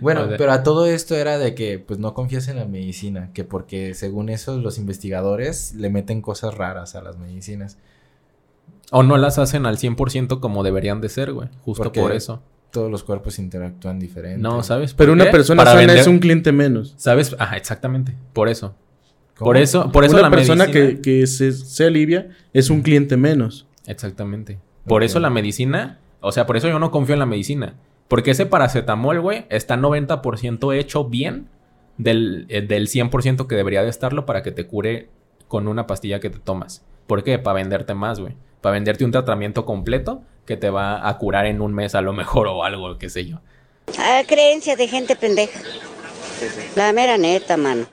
Bueno, pero a todo esto era de que pues no confías en la medicina, que porque según eso los investigadores le meten cosas raras a las medicinas. O no las hacen al 100% como deberían de ser, güey. Justo Porque por eso. Todos los cuerpos interactúan diferente. No, ¿sabes? Pero una qué? persona Para sana vender- es un cliente menos. ¿Sabes? Ajá, exactamente. Por eso. ¿Cómo? Por eso, por eso una la persona medicina... que, que se, se alivia es un cliente menos. Exactamente. Por eso la medicina, o sea, por eso yo no confío en la medicina. Porque ese paracetamol, güey, está 90% hecho bien del, eh, del 100% que debería de estarlo para que te cure con una pastilla que te tomas. ¿Por qué? Para venderte más, güey. Para venderte un tratamiento completo que te va a curar en un mes a lo mejor o algo, qué sé yo. Ah, creencia de gente pendeja. La mera neta, mano.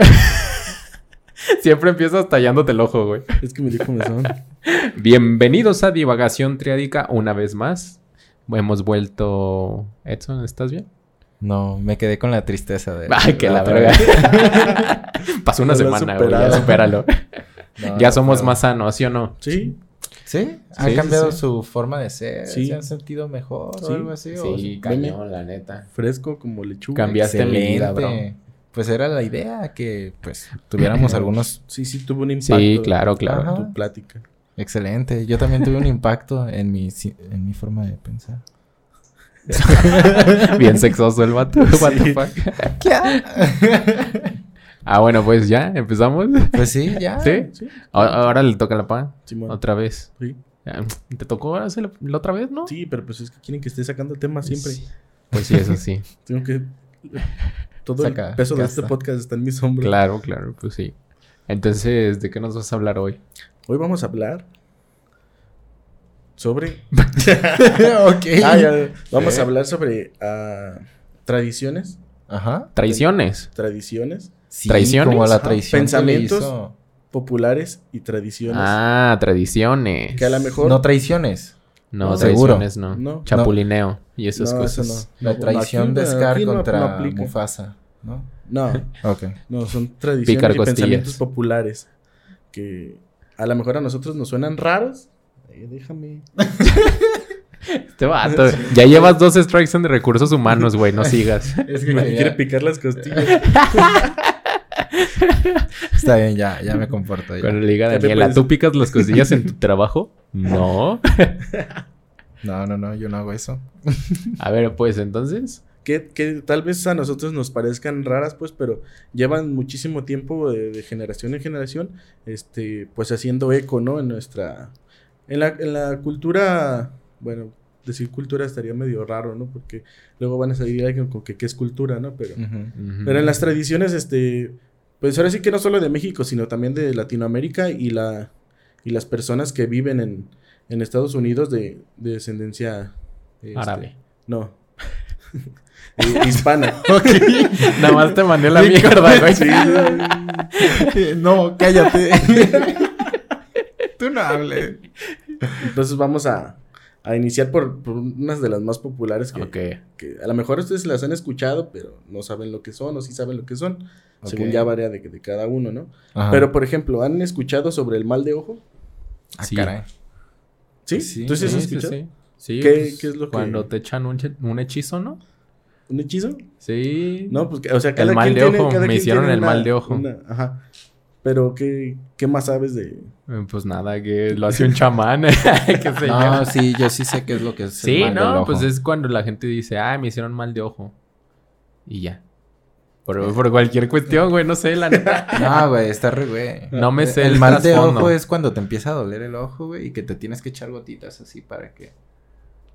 Siempre empiezas tallándote el ojo, güey. Es que me dijo mesón. Bienvenidos a Divagación Triádica una vez más. Hemos vuelto... Edson, ¿estás bien? No, me quedé con la tristeza de... Ay, que la verga. Pasó una semana, güey. Ya supéralo. No, ya no somos más sanos, ¿sí o no? Sí, ¿Sí? ¿Ha Sí, cambiado sí. su forma de ser? Sí. ¿Se han sentido mejor Sí. o algo así? ¿O- Sí, cañón, la neta. fresco como lechuga. Cambiaste mi vida, bro. Pues era la idea que pues tuviéramos algunos... Sí, sí, tuvo un impacto. Sí, claro, claro. Ajá. Tu plática. Excelente. Yo también tuve un impacto en mi, en mi forma de pensar. Bien sexoso el vato. What the Sí. fuck? ah, bueno, pues ya, empezamos. Pues sí, ya. ¿Sí? Sí, Ahora le toca la pa. Simón. Otra vez. Sí. ¿Te tocó hacer la otra vez, no? Sí, pero pues es que quieren que esté sacando temas siempre. Sí. Pues sí, eso sí. Tengo que... Todo Saca, el peso de este podcast está en mis hombros. claro, claro, pues sí. Entonces, ¿de qué nos vas a hablar hoy? Hoy vamos a hablar sobre... ok. Ah, ya, Vamos a hablar sobre ah, tradiciones. Ajá. Traiciones. Tradiciones Sí, ¿Traiciones? como la traición Pensamientos. populares y tradiciones. Ah, tradiciones. Que a lo mejor... No traiciones. No, No. traiciones no. No. Chapulineo y esas No, eso cosas. no. La traición de Scar contra. Mufasa, ¿no? No, Ok. no, son tradiciones y pensamientos populares que a lo mejor a nosotros nos suenan raros. Ay, déjame. Este vato. Ya llevas dos strikes en de recursos humanos, güey. No sigas. Es Me quiere picar las costillas. Está bien, ya, ya me comporto. ya. Diga Ya te Daniela, ¿tú picas las costillas en tu trabajo? No. No, no, no, yo no hago eso. A ver, pues entonces. que, que tal vez a nosotros nos parezcan raras, pues, pero llevan muchísimo tiempo de, de generación en generación, este, pues haciendo eco, ¿no? En nuestra, en la, en la cultura, bueno, decir cultura estaría medio raro, ¿no? Porque luego van a salir alguien con que qué es cultura, ¿no? Pero, pero en las tradiciones, este, pues ahora sí que no solo de México, sino también de Latinoamérica y la, y las personas que viven en, en Estados Unidos de, de descendencia este, Árabe. No. Eh, hispana. Nada más te mandé la mierda, güey. Sí, no, cállate. Tú no hables. Entonces vamos a, a iniciar por, por unas de las más populares que, Ok. que a lo mejor ustedes las han escuchado, pero no saben lo que son o sí saben lo que son. Según ya varía de, de cada uno, ¿no? Ajá. Pero, por ejemplo, ¿han escuchado sobre el mal de ojo? Ah, Sí. caray. ¿Sí? Sí, ¿Tú sí has escuchado? sí. Sí, ¿Qué- pues, qué es lo que- Cuando te echan un, un hechizo, ¿no? ¿Un hechizo? Sí. No, pues, o sea, cada El mal quien de tiene- ojo, cada me quien hicieron tiene el mal de ojo. una- ajá. Pero, ¿qué, ¿qué más sabes de...? Eh, Pues nada, que lo hace un chamán. qué No, sí, yo sí sé qué es lo que es. el Sí, mal del no, ojo. pues es cuando la gente dice, ah, me hicieron mal de ojo. Y ya. Por, por cualquier cuestión, güey, no sé, la neta. No, güey, está re, güey. No me sé El, el mal de ojo es cuando te empieza a doler el ojo, güey, y que te tienes que echar gotitas así para que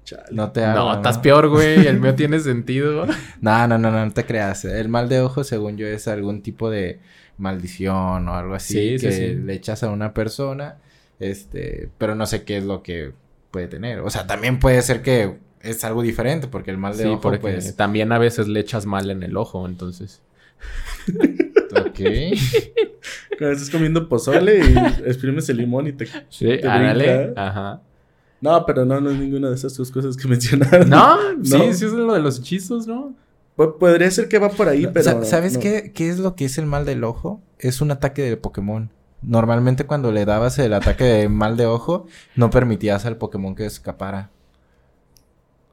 Chale. no te haga. No, estás peor, güey. El mío tiene sentido. No, no, no, no, no te creas. El mal de ojo, según yo, es algún tipo de maldición o algo así Sí, sí, que sí. le echas a una persona, este, pero no sé qué es lo que puede tener. O sea, también puede ser que es algo diferente, porque el mal de Sí, ojo, porque pues, también a veces le echas mal en el ojo, entonces. ok. Cuando estás comiendo pozole y exprimes el limón y te... Sí, Te ándale. brinca. Ajá. No, pero no, no es ninguna de esas dos cosas que mencionaron. No, No. sí, sí es lo de los hechizos, ¿no? Po- podría ser que va por ahí, pero. Sa- ¿Sabes no. qué, qué es lo que es el mal del ojo? Es un ataque de Pokémon. Normalmente cuando le dabas el ataque de mal de ojo, no permitías al Pokémon que escapara.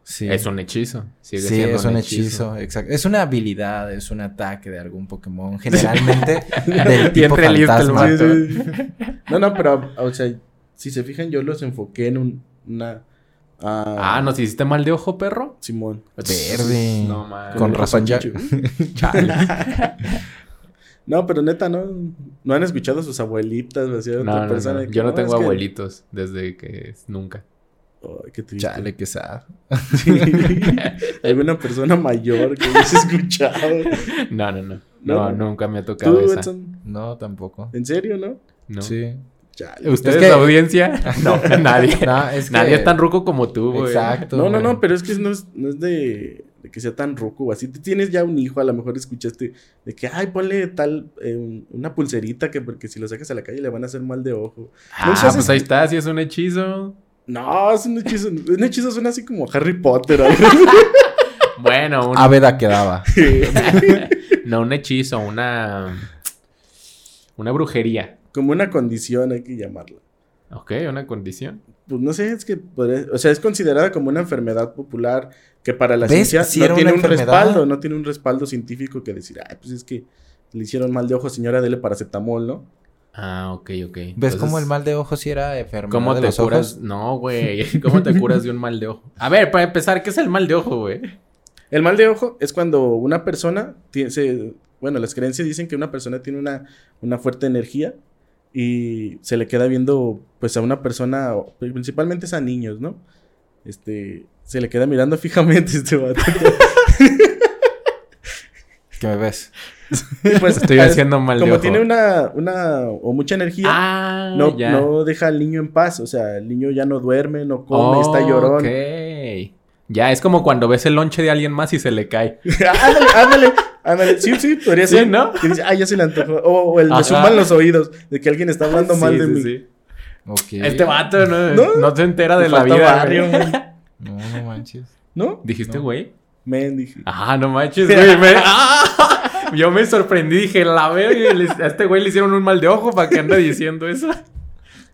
Sí. Es un hechizo. Sigue sí, es un hechizo. exacto. Es una habilidad, es un ataque de algún Pokémon. Generalmente del Bien tipo fantasma. vato. Sí, sí. No, no, pero, o sea, si se fijan, yo los enfoqué en un, una. Ah, ¿nos hiciste mal de ojo, perro? Simón. Verde. No mames. Con razón ya. No, pero neta, ¿no? No han escuchado a sus abuelitas No, no, persona. no. Yo no tengo que- abuelitos desde que nunca. Ay, qué triste. Chale, qué sad. Sí. Alguna persona mayor que hayas escuchado. No, no, no. No. No, nunca me ha tocado ¿Tú, esa. Edson? No, tampoco. ¿En serio, no? No. Sí. Chale. ¿Ustedes, Es que- audiencia? No, nadie. No, es que- Nadie es tan ruco como tú, güey. Exacto. No, no, no, pero es que no es, no es de, de que sea tan ruco o así. Tú tienes ya un hijo, a lo mejor escuchaste de que, ay, ponle tal, eh, un- una pulserita que porque si lo sacas a la calle le van a hacer mal de ojo. Ah, No pues ahí está, si es un hechizo. No, es un hechizo. Un hechizo suena así como Harry Potter. algo Bueno, un, Áveda quedaba. no un hechizo, una. Una brujería. como una condición, hay que llamarla. Ok, una condición. Pues no sé, es que podría- o sea, es considerada como una enfermedad popular que para la ¿Ves? ciencia Sí no tiene una un enfermedad. respaldo, no tiene un respaldo científico que decir, ay, pues es que le hicieron mal de ojo, señora, dele paracetamol, ¿no? Ah, ok, ok. ¿Ves Entonces, cómo el mal de ojo si era enfermedad ¿Cómo de te los curas? ojos? No, güey. ¿Cómo te curas de un mal de ojo? A ver, para empezar, ¿qué es el mal de ojo, güey? El mal de ojo es cuando una persona tiene, se- bueno, las creencias dicen que una persona tiene una, una fuerte energía y se le queda viendo, pues, a una persona, principalmente es a niños, ¿no? Este, se le queda mirando fijamente este vato. ¿Qué me ves? Y, pues, Estoy es- haciendo mal de Como ojo. tiene una, una, o mucha energía, Ah, no, ya. no deja al niño en paz, o sea, el niño ya no duerme, no come, está llorón. Ok. Ya, es como cuando ves el lonche de alguien más y se le cae. ándale, ándale, ándale. Sí, sí, podría Sí, ser. ¿no? Que dice, ah, ya se le antojó. O, o el de zumban los oídos, de que alguien está hablando mal Sí, de sí, mí. sí. Ok. Este vato no, No. no se entera de la vida. barrio, güey. güey. No, no manches. ¿No? ¿Dijiste, No. Men, dije. Ah, no manches, güey. me- ¡Ah! Yo me sorprendí, dije, la verga, a este güey le hicieron un mal de ojo para que ande diciendo eso.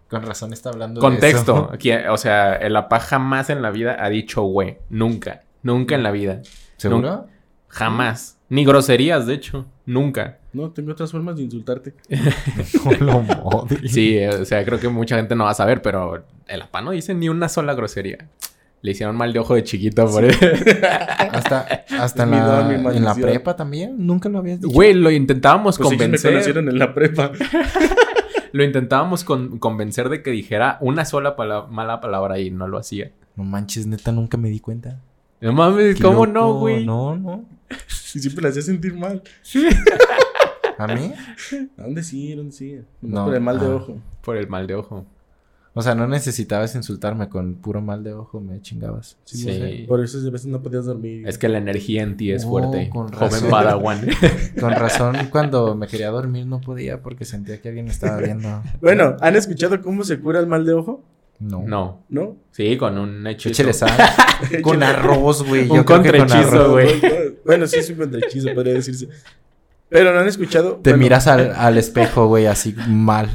Con razón está hablando Contexto. de eso. Aquí, o sea, el APA jamás en la vida ha dicho güey. Nunca. Nunca en la vida. ¿Seguro? Jamás. Ni groserías, de hecho. Nunca. No, tengo otras formas de insultarte. Lo. Sí, o sea, creo que mucha gente no va a saber, pero el APA no dice ni una sola grosería. Le hicieron mal de ojo de chiquito por eso. Hasta, hasta en, Mi la, en la prepa también. Nunca lo habías dicho. Güey, lo intentábamos Pues ellos me convencer. conocieron en la prepa. Lo intentábamos con- convencer de que dijera una sola pala- mala palabra y no lo hacía. No manches, neta, nunca me di cuenta. No mames, Qué ¿cómo loco. no, güey? No, no. Y siempre la hacía sentir mal. ¿A mí? ¿A dónde sí? ¿A dónde sí? Nomás No, por el mal de ah. ojo. Por el mal de ojo. O sea, no necesitabas insultarme con puro mal de ojo, me chingabas. Sí, Sí. no sé. Por eso a veces no podías dormir. Es que la energía en ti es Oh, fuerte. con Joven razón. Padawan. Con razón, cuando me quería dormir no podía porque sentía que alguien estaba viendo. Bueno, ¿han escuchado cómo se cura el mal de ojo? No. No. ¿No? Sí, con un hechizo. Échale sal. con arroz, güey. Un contrahechizo, güey. Bueno, sí es un contrahechizo, podría decirse. Pero no han escuchado. Te Bueno, miras al, al espejo, güey, así mal.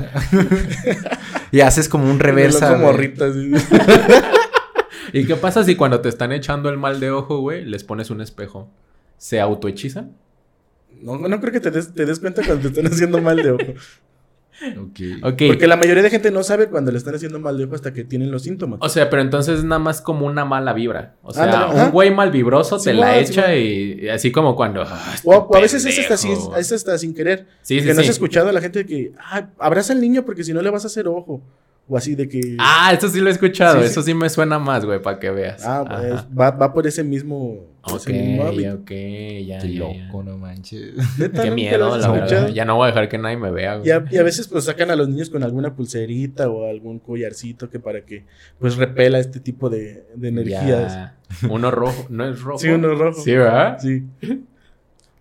y haces como un reversa. Como güey. morrita, así. ¿Y qué pasa si cuando te están echando el mal de ojo, güey, les pones un espejo? ¿Se autohechizan? No, no creo que te des, te des cuenta cuando te están haciendo mal de ojo. Ok. Ok. Porque la mayoría de gente no sabe cuando le están haciendo mal de ojo hasta que tienen los síntomas. O sea, pero entonces es nada más como una mala vibra. O sea, Ándale, ajá. un güey mal vibroso te Simón, la echa y, y así como cuando. "Ah, este O, o a veces es hasta, sin, pendejo". es hasta sin querer. Sí, sí, que no has sí. escuchado a la gente que, ah, abraza al niño porque si no le vas a hacer ojo. O así de que. Ah, eso sí lo he escuchado. Sí. Eso sí me suena más, güey, para que veas. Ah, pues, va, va por ese mismo. Ok, ese mismo hábito. ok, ya, Qué ya, loco, ya. no manches. Qué ¿nunca miedo, la verdad. Ya no voy a dejar que nadie me vea, güey. Y a, y a veces pues sacan a los niños con alguna pulserita o algún collarcito que para que pues repela este tipo de, de energías. Ya. Uno rojo, ¿no es rojo? Sí, uno rojo. Sí, ¿verdad? Sí.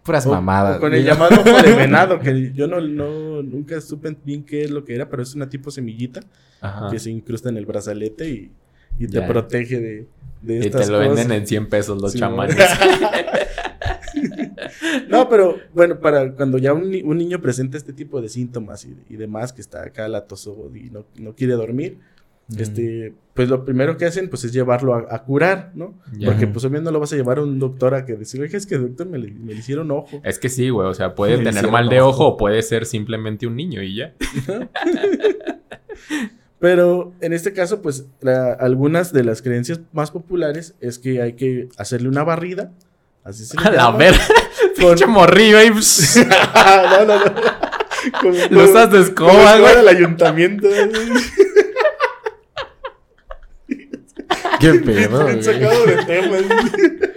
Puras O- mamadas. o con el llamado ojo de venado, que yo no, no nunca supe bien qué es lo que era, pero es una tipo semillita Ajá. que se incrusta en el brazalete y, y te Ya. protege de, de Y te lo venden en 100 pesos los Sí, chamanes. No, pero bueno, para cuando ya un, un niño presenta este tipo de síntomas y, y demás, que está acá latoso y no, no quiere dormir, este, pues lo primero que hacen pues es llevarlo a, a curar, ¿no? Porque pues obviamente no lo vas a llevar a un doctor a que decir, oye, es que doctor me le, me le hicieron ojo. Es que sí, güey. O sea, puede Me tener mal de ojo. o puede ser simplemente un niño y ya. Pero en este caso, pues la- algunas de las creencias más populares es que hay que hacerle una barrida. Así se le A la llama, verga. con- Pinche morrillo ahí. pss, no, no, no. Como- Lo usas de escoba, güey. del ayuntamiento. Qué pedo, Han güey. sacado de temas.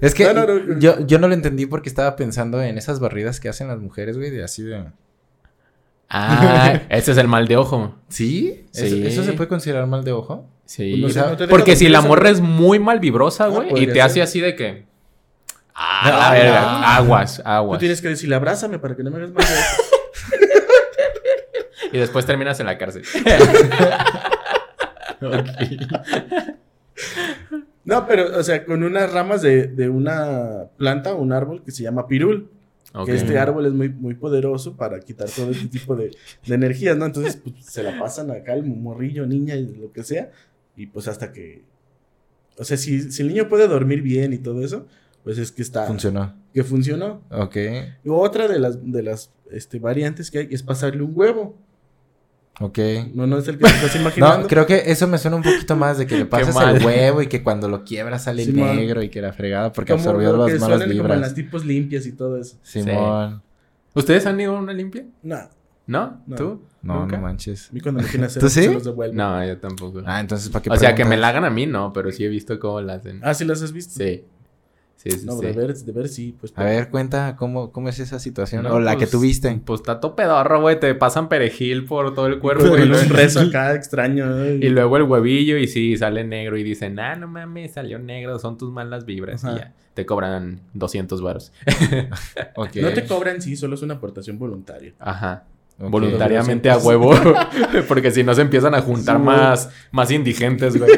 Es que No, no, no. Yo, yo no lo entendí porque estaba pensando en esas barridas que hacen las mujeres, güey, de así de... Ah, ese es el mal de ojo. ¿Sí? ¿Eso, Sí. eso se puede considerar mal de ojo? Sí. Pues no sé, o sea, no te deja Porque si la morra es muy mal vibrosa, Ah, güey, y te hace así de que. Ah, No, la verga. no. Aguas, Tú aguas. tienes que decirle, abrázame para que no me hagas más. de- Y después terminas en la cárcel. No, pero, o sea, con unas ramas de, de una planta, un árbol que se llama pirul. Ok. Que este árbol es muy, muy poderoso para quitar todo este tipo de, de energías, ¿no? Entonces, pues, se la pasan acá el morrillo, niña y lo que sea. Y pues hasta que. O sea, si, si el niño puede dormir bien y todo eso, pues es que está. Funcionó. Que funcionó. Ok. Y otra de las, de las este, variantes que hay es pasarle un huevo. Ok. No, no es el que te estás imaginando. No, creo que eso me suena un poquito más de que le pasas mal. el huevo y que cuando lo quiebras sale Simón. negro y que la fregada porque Como absorbió que las malas suenan como en las vibras. tipos limpias y todo eso. Simón. ¿Ustedes han ido a una limpia? No, ¿No? No. ¿Tú? No, ¿Nunca? no manches. a mí cuando me quieren hacer ¿Tú sí? se los devuelvo. No, yo tampoco. Ah, entonces ¿para qué o sea, que me la hagan a mí, no, pero sí he visto cómo la hacen. Ah, ¿sí las has visto? Sí. Sí, sí, No, sí. de ver, de ver sí. Pues, A ver, cuenta cómo, cómo es esa situación. No, o la que pues, tuviste. Pues está todo pedorro, güey. Te pasan perejil por todo el cuerpo. Y, un luego, rezo acá extraño. ¿no? y luego el huevillo y sí, sale negro. Y dicen, ah, no mames, salió negro. Son tus malas vibras. Ajá. Y ya. Te cobran 200 varos. Ok. No te cobran, sí, solo es una aportación voluntaria. Ajá. Voluntariamente a huevo. Porque si no se empiezan a juntar Sí, más, más indigentes, güey.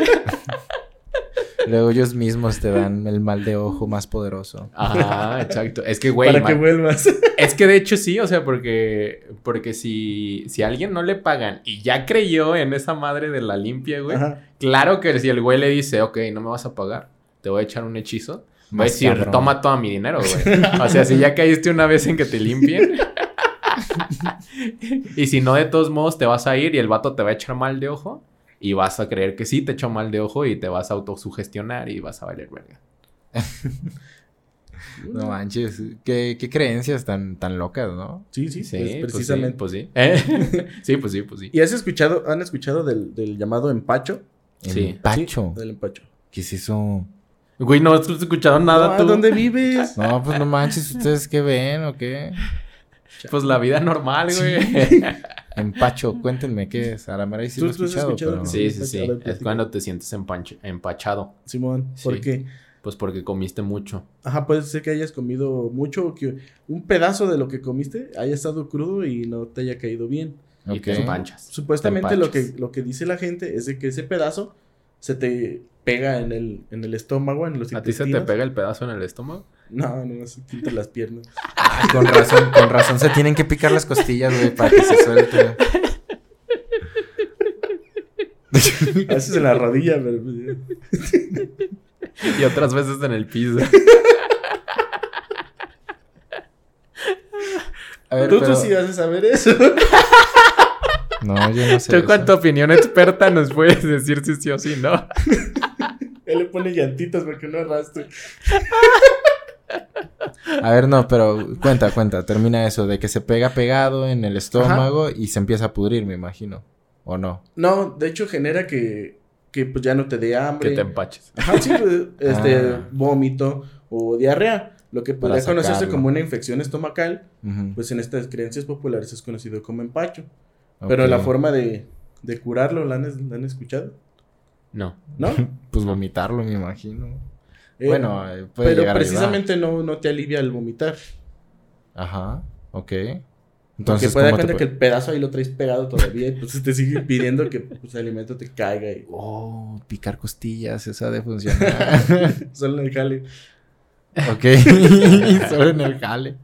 Luego ellos mismos te dan el mal de ojo más poderoso. Ajá, exacto. Es que, güey, para que vuelvas. es que de hecho sí, o sea, porque, porque si, si a alguien no le pagan y ya creyó en esa madre de la limpia, güey, Ajá. claro que si el güey le dice, ok, no me vas a pagar, te voy a echar un hechizo, va a decir, cabrón. toma todo mi dinero, güey. O sea, si ya caíste una vez en que te limpien. y si no, de todos modos, te vas a ir y el vato te va a echar mal de ojo. Y vas a creer que sí te echó mal de ojo y te vas a autosugestionar y vas a valer verga. No manches. Qué, qué creencias tan, tan locas, ¿no? Sí, sí, Sí, pues, pues precisamente. Pues sí, pues sí. sí, pues sí, pues sí. ¿Y has escuchado, han escuchado del, del llamado empacho? Sí. Empacho. Sí, del empacho. ¿Qué es eso? Güey, no has escuchado nada tú. ¿Dónde vives? No, pues no manches. ¿Ustedes qué ven o qué? Pues la vida normal, güey. Empacho. Cuéntenme qué es. A la mera sí ¿Tú- lo he tú has escuchado, escuchado pero... Sí, sí, sí. ver, Es cuando te sientes empachado. Simón, ¿por Sí. qué? Pues porque comiste mucho. Ajá, puede ser que hayas comido mucho o que un pedazo de lo que comiste haya estado crudo y no te haya caído bien. Y te empanchas. Supuestamente Te lo que, lo que dice la gente es de que ese pedazo se te pega en el, en el estómago, en los ¿A ti se te pega el pedazo en el estómago? No, no, se quita las piernas. Ay, con razón, con razón. Se tienen que picar las costillas, güey, para que se suelte. A veces en la rodilla, pero... pues, Y otras veces en el piso. A ver, Tú, pero... tú sí vas a saber eso. No, yo no sé ¿Tú tu opinión experta nos puedes decir si sí o si no? Él le pone llantitas para que no arrastre. A ver, no, pero cuenta, cuenta. Termina eso. De que se pega pegado en el estómago y se empieza a pudrir, me imagino. ¿O no? No, de hecho genera que, que pues ya no te dé hambre. Que te empaches. Ajá, sí, pues, este, Ah. vómito o diarrea. Lo que podría conocerse como una infección estomacal, pues en estas creencias populares es conocido como empacho. Pero la forma de, de curarlo, ¿la han, la han escuchado? No. ¿No? Pues vomitarlo, me imagino. Eh, bueno, puede pero llegar a ayudar. precisamente no, no te alivia el vomitar. Ajá, ok. Entonces, puede dar ¿cómo te cuenta que el pedazo ahí lo traes pegado todavía y pues te sigue pidiendo que pues, el alimento te caiga y Oh, picar costillas, eso ha de funcionar. solo en el jale. ok. Solo en el jale.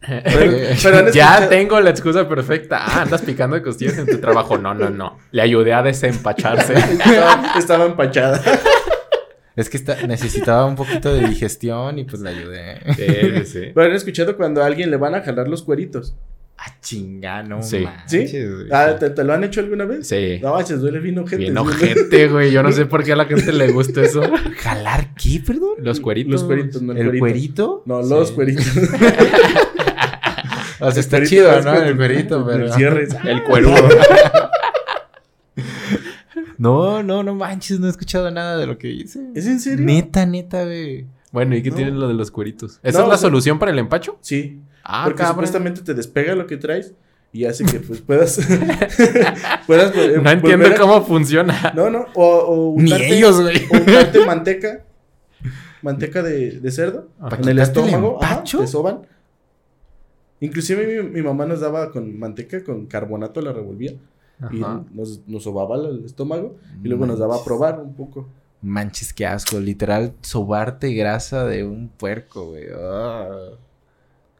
Pero, ya tengo la excusa perfecta. Ah, andas picando de costillas en tu trabajo. No, no, no. Le ayudé a desempacharse. estaba, estaba empachada. Es que está- necesitaba un poquito de digestión y pues le ayudé. Sí, sí, han escuchado cuando a alguien le van a jalar los cueritos. Ah, chinga, no Sí. manches, ¿Sí? güey. Ah, ¿te, te lo han hecho alguna vez? Sí. No, se duele bien ojete. Bien ojete, güey. Yo no sé por qué a la gente le gusta eso. ¿Jalar qué, perdón? Los cueritos. Los cueritos, no el, ¿El cuerito. cuerito? No, los Sí. cueritos. O sea, está chido, ¿no? El cuerito, pero... El cierre. El cuerudo. No, no, no manches, no he escuchado nada de lo que dice. ¿Es en serio? Neta, neta, güey. Bueno, ¿y qué No. tiene lo de los cueritos? ¿Esa No, es la o sea- solución para el empacho? Sí. Ah, porque cabrón. supuestamente te despega lo que traes y hace que pues puedas. puedas eh, No entiendo a- cómo funciona. No, no. O, o Ni untarte- ellos, güey. O untarte manteca. Manteca de, de cerdo. Ajá. En el quitarte el estómago. ajá, empacho? te soban. Inclusive mi, mi mamá nos daba con manteca, con carbonato, la revolvía. Y Ajá. nos, nos sobaba el estómago. Y luego nos daba a probar un poco. Manches, qué asco. Literal, sobarte grasa de un puerco, güey. Ah.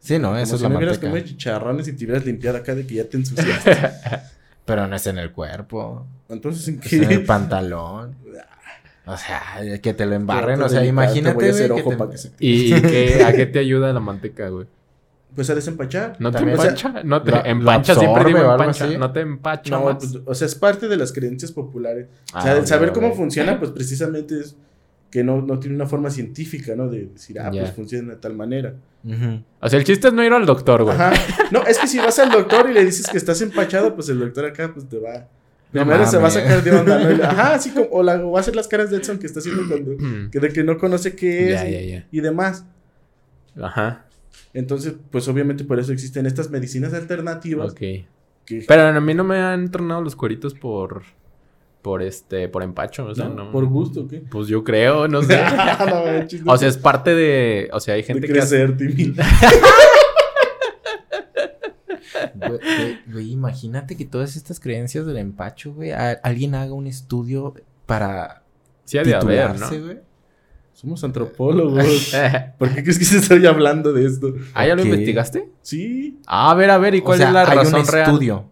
Sí, no, Como eso es si la no hubieras comido chicharrones y te hubieras limpiado acá de que ya te ensuciaste. Pero no es en el cuerpo. Entonces, ¿en Es en el qué? pantalón. O sea, que te lo embarren. O sea, imagínate, voy a hacer güey, que ojo te- para que se- ¿Y qué, a qué te ayuda la manteca, güey? Pues a desempachar. ¿No te También- empacha? ¿No te lo empacha? Siempre absorbe digo empacha. ¿No te empacha No, más? pues, o sea, es parte de las creencias populares. o Ah, sea, el ok, saber cómo funciona, pues precisamente es que no, no tiene una forma científica, ¿no? De decir, ah, pues funciona de tal manera. Ujú. O sea, el chiste es no ir al doctor, güey. Ajá. No, es que si vas al doctor y le dices que estás empachado, pues el doctor acá, pues te va. Primero se va a sacar de onda, ¿no? Ajá, así como, o, la, o va a hacer las caras de Edson que está haciendo cuando, que de que no conoce qué es Ya, y, ya, ya. y demás. Ajá. Entonces, pues obviamente por eso existen estas medicinas alternativas. Ok. Que, Pero a mí no me han entrenado los cueritos por... Por este... Por empacho, o sea, ¿no? no... Por gusto, ¿o ¿qué? Pues yo creo, no sé. No, o sea, es parte de... O sea, hay de gente que hace... crecer, Timmy. Güey, imagínate que todas estas creencias del empacho, güey, a- alguien haga un estudio para Sí, ha de haber, ¿no? güey. Somos antropólogos. ¿Por qué crees que se estoy hablando de esto? ¿Ah, ya lo investigaste? Sí. Ah, a ver, a ver, ¿y O cuál sea, es la hay razón un real? estudio.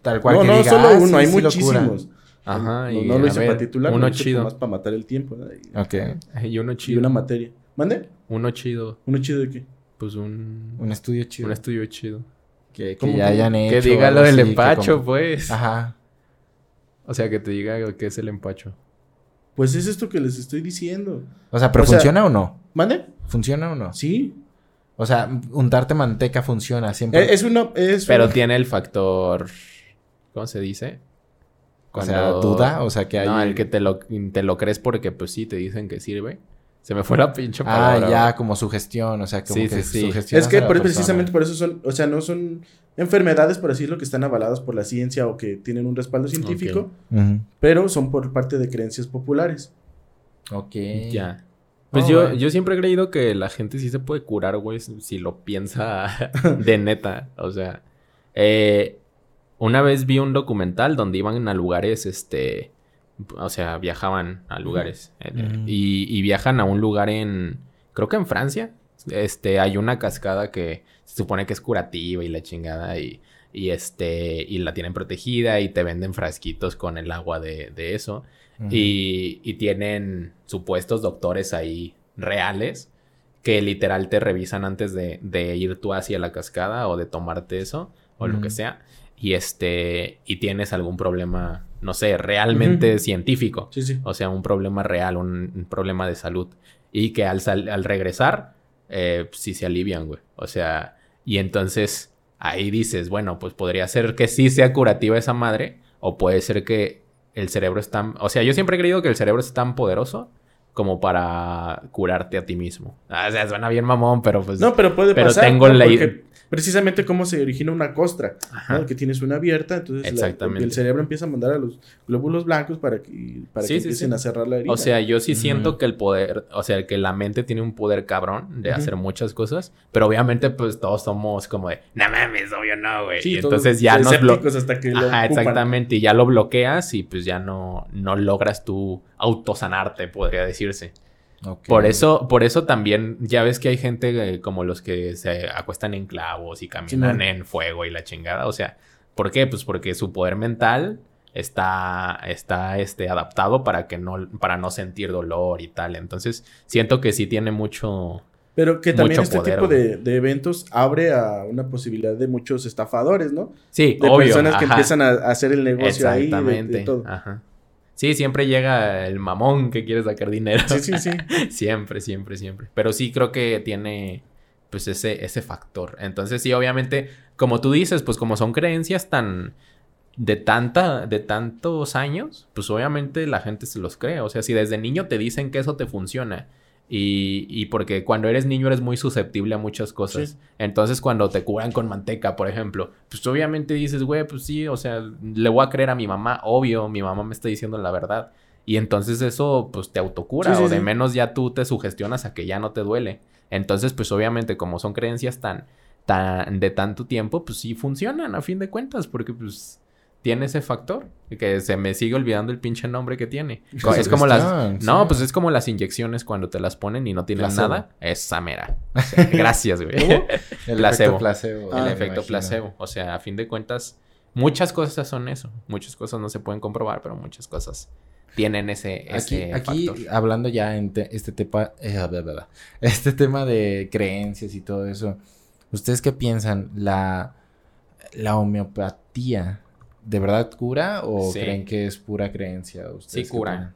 Tal cual no, que no, diga, solo ah, uno, sí, hay sí lo muchísimos. Ajá, No, y no lo a hice ver, para titular, uno lo hice chido. más para matar el tiempo. ¿no? Y, Ok. Y uno y chido. una materia. ¿Mande? Uno chido. ¿Uno chido de qué? Pues un... Un estudio chido. Un estudio chido. que, que ¿Cómo ya hayan hecho. Que diga lo del empacho, pues. Ajá. O sea, que te diga qué es el empacho. Pues es esto que les estoy diciendo. O sea, ¿pero O sea- funciona o no? ¿Mande? ¿Funciona o no? Sí. O sea, untarte manteca funciona siempre. Eh, Es una. Es Pero una- tiene el factor... ¿Cómo se dice? O sea, duda, o sea, que hay... No, el que te lo, te lo crees porque pues sí, te dicen que sirve. Se me fue la pinche Ah, palabra. ya, güey. como sugestión, o sea, como Sí, que sí, sí. sugestionas Es que por- precisamente por eso son. O sea, no son enfermedades, por decirlo, que están avaladas por la ciencia o que tienen un respaldo científico, pero son por parte de creencias populares. Ok. Ya. Pues Oh, yo, yo siempre he creído que la gente sí se puede curar, güey, si si lo piensa de neta. O sea, eh, una vez vi un documental donde iban a lugares, este, o sea, viajaban a lugares. eh, Ujú. y, y viajan a un lugar en, creo que en Francia. Este, hay una cascada que se supone que es curativa y la chingada y, y este, y la tienen protegida y te venden frasquitos con el agua de, de eso. Y, y tienen supuestos doctores ahí reales que literal te revisan antes de, de ir tú hacia la cascada o de tomarte eso o lo que sea. Y este, y tienes algún problema, no sé, realmente científico. Sí, sí. O sea, un problema real, un, un problema de salud. Y que al, sal- al regresar, eh, sí se alivian, güey. O sea, y entonces ahí dices, bueno, pues podría ser que sí sea curativa esa madre, o puede ser que el cerebro es tan... O sea, yo siempre he creído que el cerebro es tan poderoso como para curarte a ti mismo. Ah, o sea, suena bien mamón, pero pues... No, pero puede pero pasar. tengo ¿no? la Porque precisamente cómo se origina una costra, Ajá. ¿no? que tienes una abierta, entonces la- Exactamente. el cerebro empieza a mandar a los glóbulos blancos para que, para Sí, que sí, empiecen sí. a cerrar la herida. O sea, yo sí siento que el poder, o sea, que la mente tiene un poder cabrón de hacer muchas cosas, pero obviamente pues todos somos como de, no mames, obvio no, güey. Sí, y entonces ya nos blo- escépticos hasta que lo Ajá, ocupan. exactamente, y ya lo bloqueas y pues ya no, no logras tú autosanarte, podría Por eso, por eso también, ya ves que hay gente eh, como los que se acuestan en clavos y caminan en fuego y la chingada. O sea, ¿por qué? Pues porque su poder mental está, está este, adaptado para que no, para no sentir dolor y tal. Entonces, siento que sí tiene mucho. Pero que también este poder, tipo de, de eventos abre a una posibilidad de muchos estafadores, ¿no? Sí, De obvio. personas que ajá. empiezan a, hacer el negocio ahí. de- de todo. Ajá. Sí, siempre llega el mamón que quiere sacar dinero. Sí, sí, sí. siempre, siempre, siempre. Pero sí creo que tiene pues ese, ese factor. Entonces sí, obviamente, como tú dices, pues como son creencias tan de tanta, de tantos años, pues obviamente la gente se los cree. O sea, si desde niño te dicen que eso te funciona. Y, y porque cuando eres niño eres muy susceptible a muchas cosas. Sí. Entonces cuando te curan con manteca, por ejemplo, pues obviamente dices, güey, pues sí, o sea, le voy a creer a mi mamá, obvio, mi mamá me está diciendo la verdad. Y entonces eso pues te autocura Sí, sí, o de menos ya tú te sugestionas a que ya no te duele. Entonces pues obviamente como son creencias tan, tan de tanto tiempo, pues sí funcionan a fin de cuentas porque pues tiene ese factor que se me sigue olvidando el pinche nombre que tiene. Es como las no, sí. pues es como las inyecciones cuando te las ponen y no tienen Placebo. nada. Esa mera. O sea, gracias, güey. El placebo. efecto placebo. El efecto placebo. O sea, a fin de cuentas, muchas cosas son eso. Muchas cosas no se pueden comprobar, pero muchas cosas tienen ese, ese aquí factor. hablando ya en te- este tema, eh, este tema de creencias y todo eso, ¿ustedes qué piensan? ¿La, la homeopatía de verdad cura o Sí. creen que es pura creencia? ¿Ustedes Sí cura.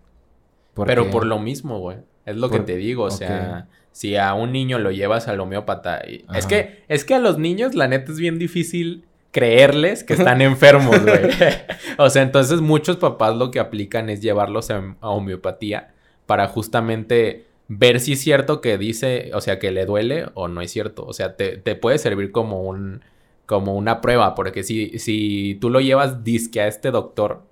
Pero qué? por lo mismo, güey. Es lo Por- que te digo. O sea, si a un niño lo llevas al homeópata. y- Es que, es que a los niños, la neta, es bien difícil creerles que están enfermos, güey. o sea, entonces muchos papás lo que aplican es llevarlos a, a homeopatía para justamente ver si es cierto que dice, o sea, que le duele o no es cierto. O sea, te, te puede servir como un como una prueba, porque si, si tú lo llevas disque a este doctor,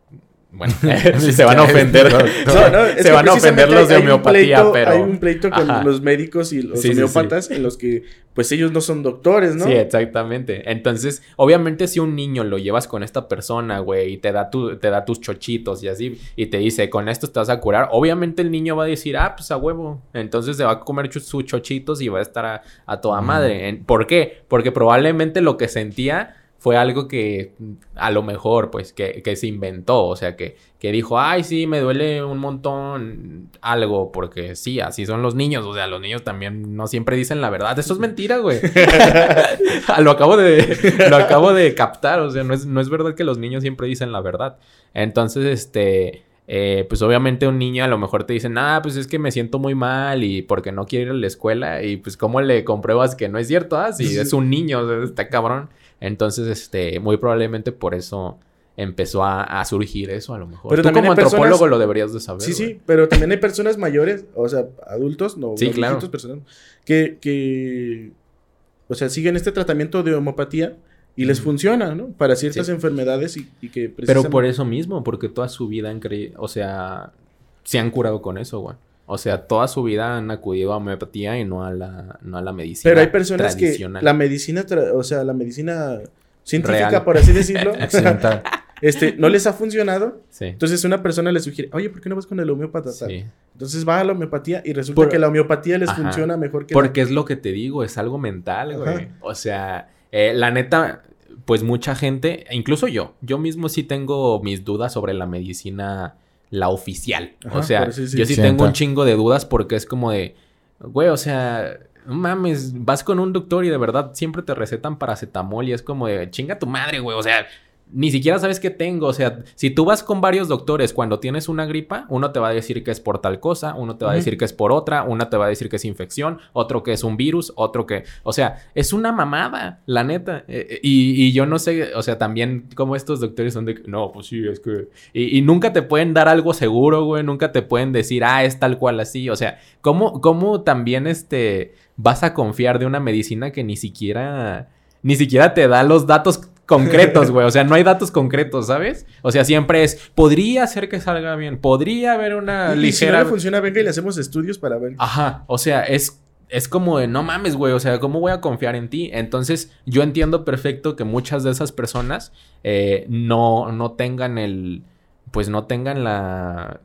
bueno, se van a ofender. No, no, es se van a ofender los de homeopatía, pleito- pero... Hay un pleito con Ajá. los médicos y los Sí, sí, sí. homeópatas en los que, pues ellos no son doctores, ¿no? Sí, exactamente. Entonces, obviamente, si un niño lo llevas con esta persona, güey, y te da, tu, te da tus chochitos y así, y te dice, con esto te vas a curar, obviamente el niño va a decir, ah, pues a huevo. Entonces se va a comer sus chochitos y va a estar a, a toda madre. ¿Por qué? Porque probablemente lo que sentía fue algo que a lo mejor, pues, que, que se inventó. O sea, que, que dijo, ay, sí, me duele un montón algo, porque sí, así son los niños. O sea, los niños también no siempre dicen la verdad. Eso es mentira, güey. Lo acabo de lo acabo de captar, o sea, no es, no es verdad que los niños siempre dicen la verdad. Entonces, este, eh, pues obviamente un niño a lo mejor te dice, ah, pues es que me siento muy mal y porque no quiero ir a la escuela y pues cómo le compruebas que no es cierto, ah, si es un niño, o sea, está cabrón. Entonces, este, muy probablemente por eso empezó a, a surgir eso a lo mejor. Pero Tú como personas- antropólogo lo deberías de saber. Sí, güey. sí, pero también hay personas mayores, o sea, adultos, no, Sí, no claro. personas, que, que, o sea, siguen este tratamiento de homeopatía y les funciona, ¿no? Para ciertas Sí. enfermedades y, y que Pero precisamente- por eso mismo, porque toda su vida han creído, o sea, se han curado con eso, güey. O sea, toda su vida han acudido a homeopatía y no a la, no a la medicina. Pero hay personas que la medicina, o sea, la medicina científica, Real. por así decirlo, este, no les ha funcionado. Sí. Entonces una persona le sugiere, oye, ¿por qué no vas con el homeópata? tal?" sí. Entonces va a la homeopatía y resulta Por- que la homeopatía les Ajá. funciona mejor que Porque es lo que te digo, es algo mental, güey. O sea, eh, la neta, pues mucha gente, incluso yo, yo mismo sí tengo mis dudas sobre la medicina, la oficial. Ajá, o sea, sí. yo sí Sienta. tengo un chingo de dudas porque es como de, güey, o sea, no mames, vas con un doctor y de verdad siempre te recetan paracetamol y es como de, chinga tu madre, güey, o sea... ni siquiera sabes qué tengo. O sea, si tú vas con varios doctores cuando tienes una gripa, uno te va a decir que es por tal cosa, uno te va a decir que es por otra, una te va a decir que es infección, otro que es un virus, otro que... O sea, es una mamada, la neta. Eh, eh, y, y, yo no sé, o sea, también como estos doctores son de... No, pues sí, es que... Y, y nunca te pueden dar algo seguro, güey. Nunca te pueden decir, ah, es tal cual así. O sea, ¿cómo, cómo también este... vas a confiar de una medicina que ni siquiera... Ni siquiera te da los datos concretos, güey. O sea, no hay datos concretos, ¿sabes? O sea, siempre es, podría ser que salga bien, podría haber una Y, y si ligera... no le funciona, venga y le hacemos estudios para ver. Ajá, o sea, es, es como de, no mames, güey, o sea, ¿cómo voy a confiar en ti? Entonces, yo entiendo perfecto que muchas de esas personas eh, no, no tengan el, pues no tengan la,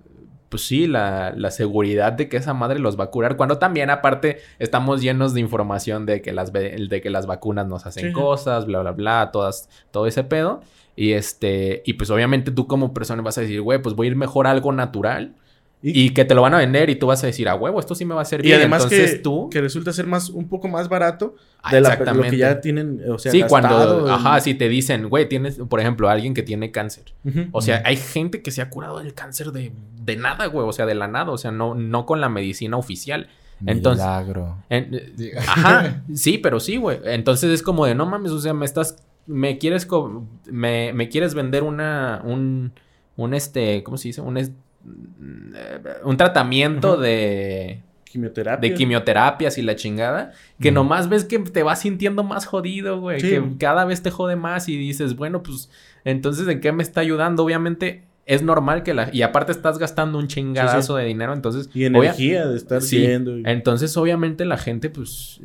pues sí, la, la seguridad de que esa madre los va a curar. Cuando también, aparte, estamos llenos de información de que las, de que las vacunas nos hacen Sí. cosas, bla, bla, bla, todas, todo ese pedo. Y este, y pues obviamente tú como persona vas a decir, güey, pues voy a ir mejor a algo natural. Y- Y, que te lo van a vender y tú vas a decir, a huevo, esto sí me va a servir. Y además Entonces que, tú... que resulta ser más un poco más barato Ah, de la, lo exactamente. que ya tienen, o sea, sí, cuando, en- ajá, si te dicen, güey, tienes, por ejemplo, alguien que tiene cáncer. O sea, hay gente que se ha curado del cáncer de, de nada, güey, o sea, de la nada, o sea, no, no con la medicina oficial. Entonces, Milagro. en- ajá, sí, pero sí, güey. Entonces es como de, no mames, o sea, me estás, me quieres, me, me quieres vender una, un, un este, ¿cómo se dice? Un, un tratamiento Ajá. de, quimioterapia. de quimioterapias y la chingada, que nomás ves que te vas sintiendo más jodido, güey, Sí. que cada vez te jode más y dices, bueno, pues, entonces, ¿en qué me está ayudando? Obviamente, es normal que la... Y aparte estás gastando un chingadazo de dinero, entonces... Y obvia- energía de estar Sí, viendo. y- entonces obviamente la gente pues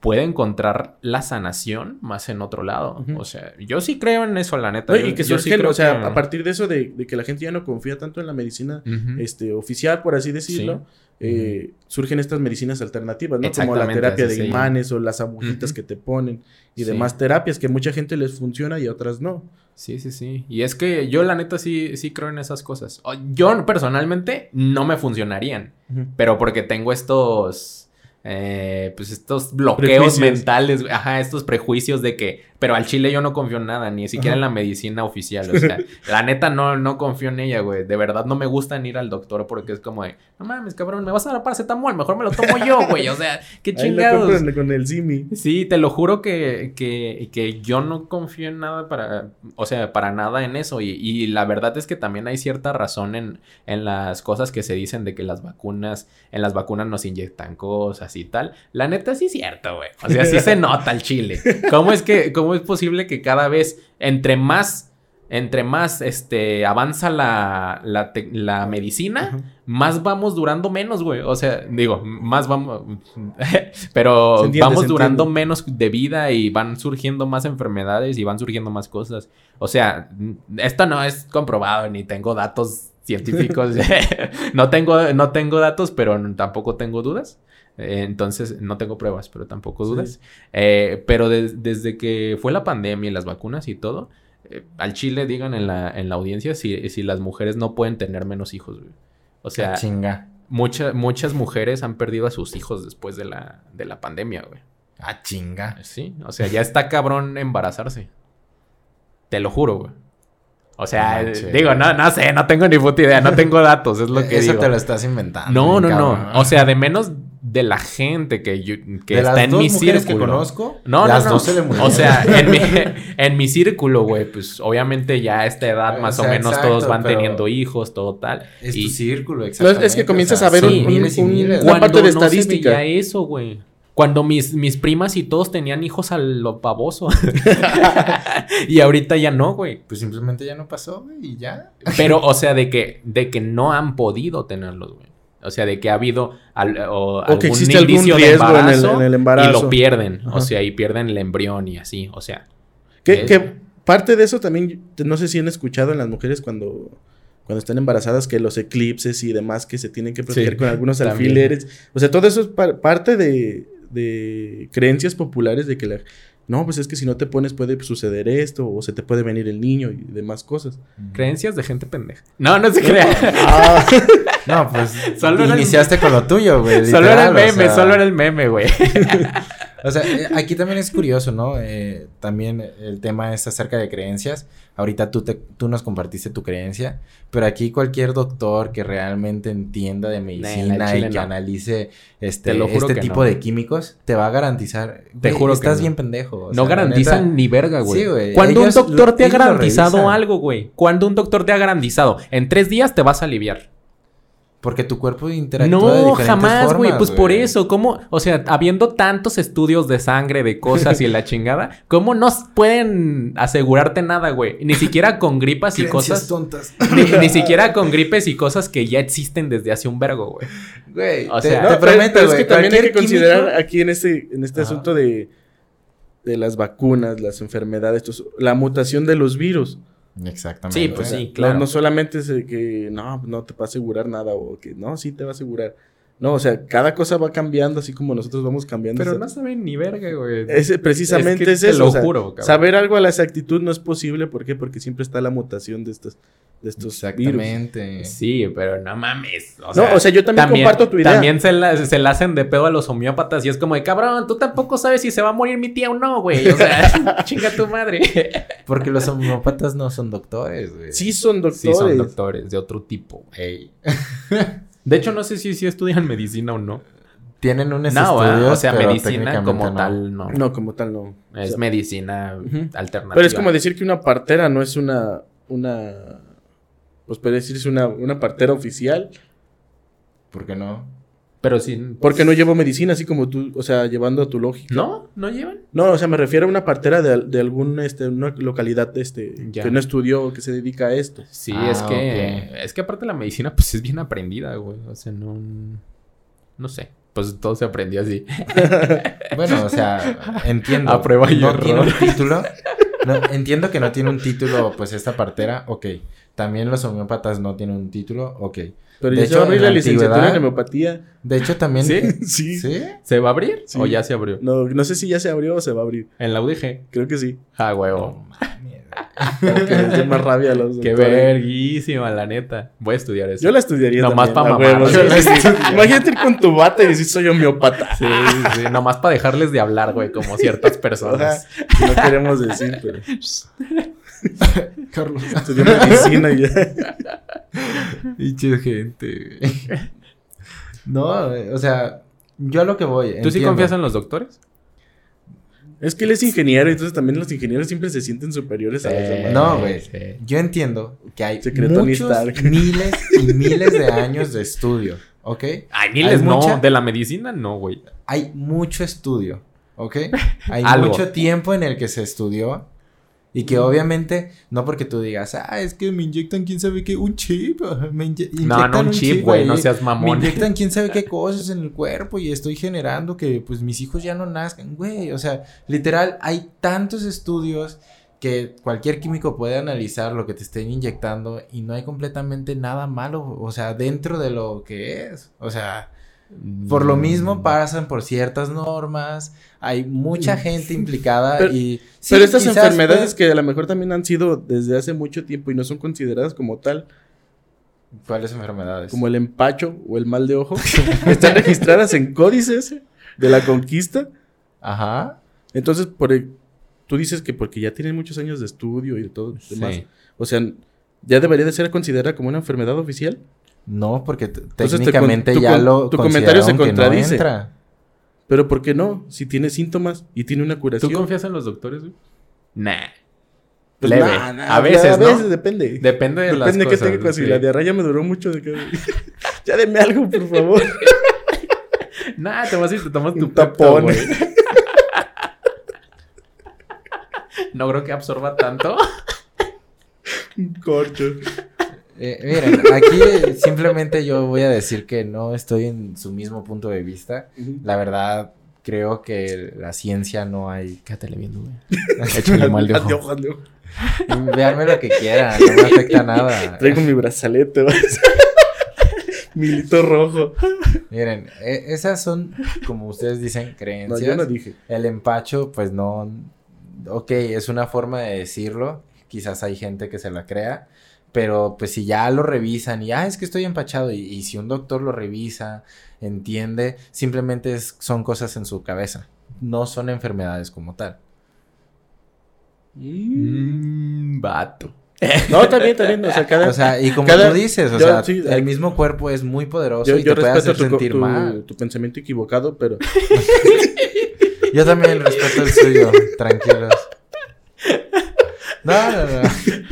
puede encontrar la sanación más en otro lado. O sea, yo sí creo en eso, la neta. No, Yo- y que yo creo o sea, que- a partir de eso de, de que la gente ya no confía tanto en la medicina este, oficial, por así decirlo, eh, surgen estas medicinas alternativas, ¿no? Como la terapia de imanes o las agujitas que te ponen y Sí. demás terapias que a mucha gente les funciona y a otras no. Sí, sí, sí. Y es que yo la neta sí, sí creo en esas cosas. Yo personalmente no me funcionarían. Pero porque tengo estos. eh, pues estos bloqueos Prejuicios. mentales, ajá, estos prejuicios de que, pero al chile yo no confío en nada, ni siquiera Ajá. en la medicina oficial, o sea, la neta no, no confío en ella, güey, de verdad no me gusta ir al doctor porque es como de, no mames, cabrón, me vas a dar paracetamol, mejor me lo tomo yo, güey, o sea, qué chingados. con el Simi. Sí, te lo juro que, que, que yo no confío en nada para, o sea, para nada en eso. Y, y la verdad es que también hay cierta razón en, en las cosas que se dicen de que las vacunas, en las vacunas nos inyectan cosas y tal. La neta sí es cierto, güey. O sea, sí se nota el chile. ¿Cómo es que, cómo es posible que cada vez, entre más, entre más, este, avanza la, la, medicina, más vamos durando menos, güey. O sea, digo, más vamos. pero entiende, vamos durando menos de vida y van surgiendo más enfermedades y van surgiendo más cosas. O sea, esto no es comprobado ni tengo datos científicos. no, tengo, no tengo datos, pero tampoco tengo dudas. Eh, Entonces, no tengo pruebas, pero tampoco Sí. dudas. Eh, pero de- desde que fue la pandemia y las vacunas y todo, eh, al Chile digan en la, en la audiencia si, si las mujeres no pueden tener menos hijos, güey. O sea, Ah, chinga. mucha- muchas mujeres han perdido a sus hijos después de la, de la pandemia, güey. Ah, chinga. Sí, o sea, ya está cabrón embarazarse. Te lo juro, güey. O sea, digo, no, no sé, no tengo ni puta idea, no tengo datos, es lo que Eso digo. te lo estás inventando. No, no, no. O sea, de menos de la gente que, yo, que de está las en dos mi círculo. que conozco, No, las no, no. dos se le murieron. O sea, en mi, en mi círculo, güey, pues obviamente ya a esta edad más O sea, o menos exacto, todos van teniendo hijos, todo tal. es y tu círculo, No, exactamente. es que comienzas o sea, a ver un- son un- miles y un- miles. una parte de no se estadística. veía eso, güey. Cuando mis, mis primas y todos tenían hijos a lo pavoso. y ahorita ya no, güey. Pues simplemente ya no pasó, güey, y ya. Pero, o sea, de que, de que no han podido tenerlos, güey. O sea, de que ha habido al- o O que algún existe algún indicio de riesgo en el- embarazo, en el y embarazo. lo pierden. Ajá. O sea, y pierden el embrión y así. O sea, Que, parte de eso también, no sé si han escuchado en las mujeres cuando, cuando están embarazadas que los eclipses y demás que se tienen que proteger Sí, con algunos también. alfileres. O sea, todo eso es par- parte de, de creencias populares de que la... No, pues es que si no te pones puede suceder esto o se te puede venir el niño y demás cosas. creencias de gente pendeja. No, no se crea. Ah, No, pues Solo era el- iniciaste con lo tuyo, güey. solo era el meme, o sea, solo era el meme, güey. O sea, eh, aquí también es curioso, ¿no? Eh, también el tema es acerca de creencias. Ahorita tú, te, tú nos compartiste tu creencia, pero aquí cualquier doctor que realmente entienda de medicina y que no. analice este, este tipo no. de químicos, te va a garantizar. Te juro que Estás no. bien pendejo. no sea, garantizan neta, ni verga, güey. Sí, güey. Cuando un doctor lo- te ha garantizado algo, güey. Cuando un doctor te ha garantizado, en tres días te vas a aliviar. Porque tu cuerpo interactúa de No, diferentes jamás, güey. Pues por eso, ¿cómo? O sea, habiendo tantos estudios de sangre, de cosas y la chingada, ¿cómo no pueden asegurarte nada, güey? Ni siquiera con gripas y Creencias cosas. tontas. Ni, ni siquiera con gripes y cosas que ya existen desde hace un vergo, güey. Güey, O te, sea- te No, pero- prometo, pero es que también hay que considerar químico- aquí en este, en este Ajá. asunto de, de las vacunas, las enfermedades, estos- la mutación de los virus. Exactamente. Sí, pues sí, claro. No, solamente es que no, no te va a asegurar nada o que no, sí te va a asegurar. No, o sea, cada cosa va cambiando así como nosotros vamos cambiando. Pero O sea, no saben ni verga, güey. ese- precisamente Es que es, te eso. lo o sea, juro, cabrón. saber algo a la exactitud no es posible. ¿Por qué? Porque siempre está la mutación de estos, de estos virus. Exactamente. Sí, pero no mames. O No, o sea, yo también comparto tu idea. También se la, se la hacen de pedo a los homeópatas y es como de cabrón, tú tampoco sabes si se va a morir mi tía o no, güey. O sea, chinga tu madre. Porque los homeópatas no son doctores, güey. Sí son doctores. Sí, son doctores de otro tipo. Ey. De hecho, no sé si, si estudian medicina o no. Tienen unos No, ah, estudios, o sea, pero medicina como no. tal, no. No, como tal no. Es O sea, medicina alternativa. Pero es como decir que una partera no es una, una, pues puede decirse una, una partera oficial, ¿Por qué no? Pero sí. porque no llevo medicina, así como tú, o sea, llevando a tu lógica. ¿No? ¿No llevan? No, o sea, me refiero a una partera de, de alguna, este, una localidad, este, Ya. que no estudió, que se dedica a esto. Sí, Ah, es que. Es que aparte la medicina, pues es bien aprendida, güey. O sea, no. No sé. Pues todo se aprendió así. Bueno, o sea, entiendo. A prueba y no error. tiene un título. No, entiendo que no tiene un título, pues esta partera, ok. También los homeópatas no tienen un título, ok. Pero De ya se va a hecho, abrir en la la licenciatura en homeopatía. De hecho, también. ¿Sí? Sí. ¿Sí? ¿Se va a abrir? Sí. ¿O ya se abrió? No, no sé si ya se abrió o se va a abrir. En la UDG. Creo que sí. Ah, huevo. Como que les dé más rabia a los Qué verguísima, la neta. Voy a estudiar eso. Yo la estudiaría Nomás también, pa' a huevo, mamar. sí, sí, sí. Imagínate ir con tu bata y decir soy homeópata. Sí, sí, nomás para dejarles de hablar, güey, como ciertas personas. no queremos decir, pero Carlos. estudió medicina y ya. Pinche gente. güey. No, o sea, yo a lo que voy. ¿Tú sí confías en los doctores? Es que él es ingeniero, entonces también los ingenieros siempre se sienten superiores a los Sí. demás. No, güey. Sí. Yo entiendo que hay Secreto muchos Stark. miles y miles de años de estudio, ¿ok? Ay, miles Hay no. De la medicina, no, güey. Hay mucho estudio, ¿ok? Hay mucho tiempo en el que se estudió y que obviamente no porque tú digas, ah, es que me inyectan quién sabe qué, un chip, me inye- No, no inyectan un chip, güey. No seas Me mamón. inyectan quién sabe qué cosas en el cuerpo y estoy generando que pues mis hijos ya no nazcan, güey. O sea, literal, hay tantos estudios que cualquier químico puede analizar lo que te estén inyectando y no hay completamente nada malo, o sea, dentro de lo que es. O sea, por lo Mm. mismo pasan por ciertas normas, hay mucha gente implicada Pero- y... sí, Pero estas enfermedades puede- que a lo mejor también han sido desde hace mucho tiempo y no son consideradas como tal, ¿Cuáles enfermedades? como el empacho o el mal de ojo, están registradas en códices de la conquista. Ajá. Entonces, por el- tú dices que porque ya tienen muchos años de estudio y de todo Sí. demás, o sea, ya debería de ser considerada como una enfermedad oficial. No, porque te técnicamente ya lo tu comentario se no contradice. entra. Pero ¿por qué no? Si tiene síntomas y tiene una ¿Tú curación. confías en los doctores, güey? Nah. Pues Leve. nah, nah, a veces, a ¿no? veces depende. Depende de las Depende de qué cosas. tenga. Si sí. la diarrea me duró mucho. De que... ya deme algo, por favor. Nah, te vas y te tomas tu Un Pepto, tapón. güey. No creo que absorba tanto. Un corcho. Eh, miren, aquí simplemente yo voy a decir que no estoy en su mismo punto de vista. La verdad, creo que la ciencia no hay... Quédatele viendo, güey. Échale mal de ojo. Veanme lo que quieran, no me afecta nada. Traigo mi brazalete. Milito rojo. Miren, e- esas son, como ustedes dicen, No, creencias. yo no dije. El empacho, pues no. Ok, es una forma de decirlo. Quizás hay gente que se la crea. Pero pues si ya lo revisan y, ah, es que estoy empachado. Y, y si un doctor lo revisa, entiende, simplemente es- son cosas en su cabeza. no son enfermedades como tal. Mmm, vato. No, también, también. O sea, cada. O sea, y como cada- tú dices, o yo- sea, sí, el mismo cuerpo es muy poderoso yo, y yo te puede respeto hacer tu, sentir tu- mal. tu pensamiento equivocado, pero. Yo también respeto el suyo, tranquilos. No, no, no.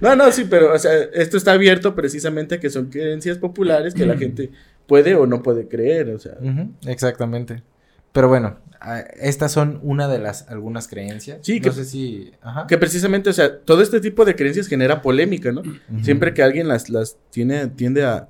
No, no, sí, pero o sea, esto está abierto precisamente a que son creencias populares que la gente puede o no puede creer. O sea, exactamente. Pero bueno, estas son una de las algunas creencias. Sí, no que- sé si. Ajá. que precisamente, o sea, todo este tipo de creencias genera polémica, ¿no? Siempre que alguien las, las tiene, tiende a,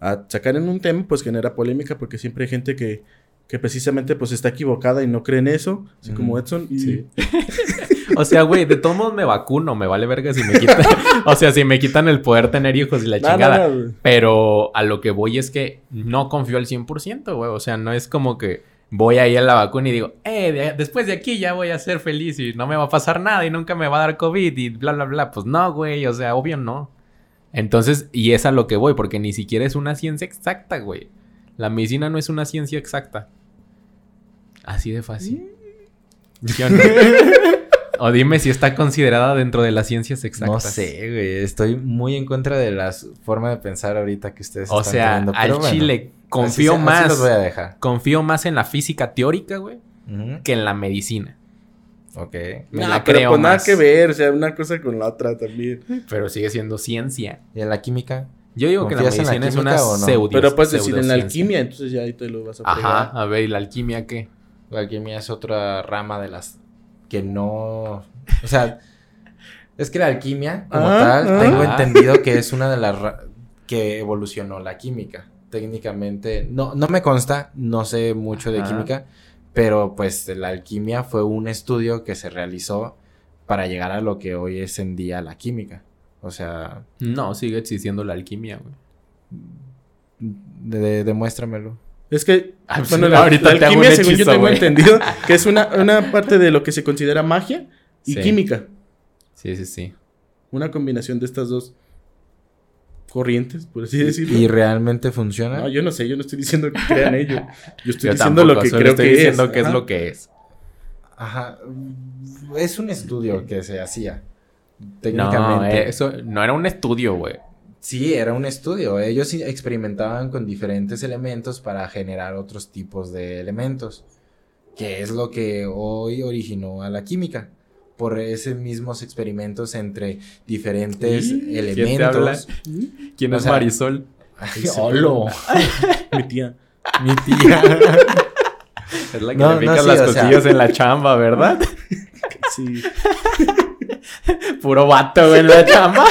a sacar en un tema, pues genera polémica porque siempre hay gente que, que precisamente pues está equivocada y no cree en eso, así como. Edson. Y, Sí. O sea, güey, de todos modos me vacuno, me vale verga si me quitan. o sea, si me quitan el poder tener hijos y la No, chingada. no. Pero a lo que voy es que no confío al 100%, güey. O sea, no es como que voy ahí a la vacuna y digo, eh, de- después de aquí ya voy a ser feliz y no me va a pasar nada y nunca me va a dar COVID y bla, bla, bla. Pues no, güey, o sea, obvio no. Entonces, y es a lo que voy, porque ni siquiera es una ciencia exacta, güey. La medicina no es una ciencia exacta. Así de fácil. ¿Sí o no? o dime si está considerada dentro de las ciencias exactas. No sé, güey. Estoy muy en contra de la forma de pensar ahorita que ustedes O están sea, teniendo, al bueno, chile confío así más. los voy a dejar. confío más en la física teórica, güey, que en la medicina. Ok. Me No, la pero creo pues nada más. que ver, o sea, una cosa con la otra también. Pero sigue siendo ciencia. ¿Y en la química? Yo digo que la ¿Confías en la medicina es una no? pseudo. Pero puedes decir en la alquimia, entonces ya ahí te lo vas a fregar. Ajá, a ver, ¿y la alquimia qué? La alquimia es otra rama de las que no... O sea, es que la alquimia como Ah, tal, ah. tengo Ah. entendido que es una de las que evolucionó la química. Técnicamente, no, no me consta, no sé mucho de química, pero pues la alquimia fue un estudio que se realizó para llegar a lo que hoy es en día la química. O sea, No, sigue existiendo la alquimia, güey. de- de- demuéstramelo. Es que, Ah, pues, bueno, la, ahorita la te hago un alquimia, según yo tengo entendido, que es una, una parte de lo que se considera magia y Sí. química. Sí, sí, sí. Una combinación de estas dos corrientes, por así decirlo. ¿Y realmente funciona? No, yo no sé, yo no estoy diciendo que crean ello. Yo estoy Yo diciendo tampoco, lo que solo creo estoy que diciendo es. qué es Ajá. lo que es. Ajá. Es un estudio que se hacía. No, Técnicamente. eh, eso no era un estudio, güey. Sí, era un estudio. Ellos experimentaban con diferentes elementos para generar otros tipos de elementos. Que es lo que hoy originó a la química. Por esos mismos experimentos entre diferentes ¿Sí? ¿Quién te elementos. habla? ¿Quién O es sea- Marisol? Ay, ¡Holo! Mi tía. Mi tía. Es la que No, le no, picas sí, las o sea- costillas en la chamba, ¿verdad? Sí. Puro vato, en la chamba.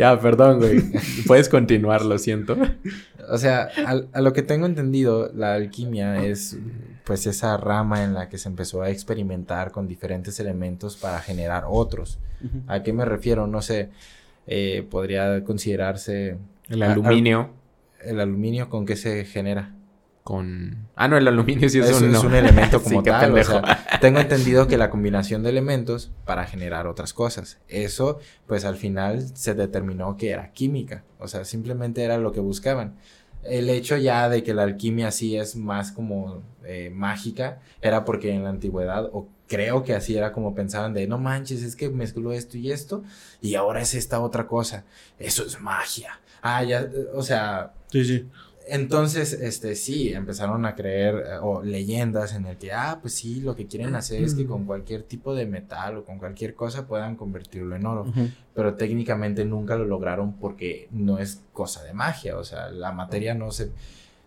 Ya, perdón, güey. Puedes continuar, lo siento. O sea, a, lo que tengo entendido, la alquimia es pues esa rama en la que se empezó a experimentar con diferentes elementos para generar otros. ¿A qué me refiero? No sé, eh, podría considerarse El a- aluminio a- el aluminio con qué se genera. Con... Ah, no, el aluminio sí es, es, un... es no. un elemento como tal. o pendejo. sea, tengo entendido que la combinación de elementos para generar otras cosas. Eso, pues al final se determinó que era química. O sea, simplemente era lo que buscaban. El hecho ya de que la alquimia sí es más como eh, mágica era porque en la antigüedad, o creo que así era como pensaban de, no manches, es que mezcló esto y esto, y ahora es esta otra cosa. Eso es magia. Ah, ya, eh, o sea, Sí, sí. Entonces, este, sí, empezaron a creer, eh, o leyendas en el que, ah, pues sí, lo que quieren hacer es que con cualquier tipo de metal o con cualquier cosa puedan convertirlo en oro. Pero técnicamente nunca lo lograron porque no es cosa de magia, o sea, la materia no se,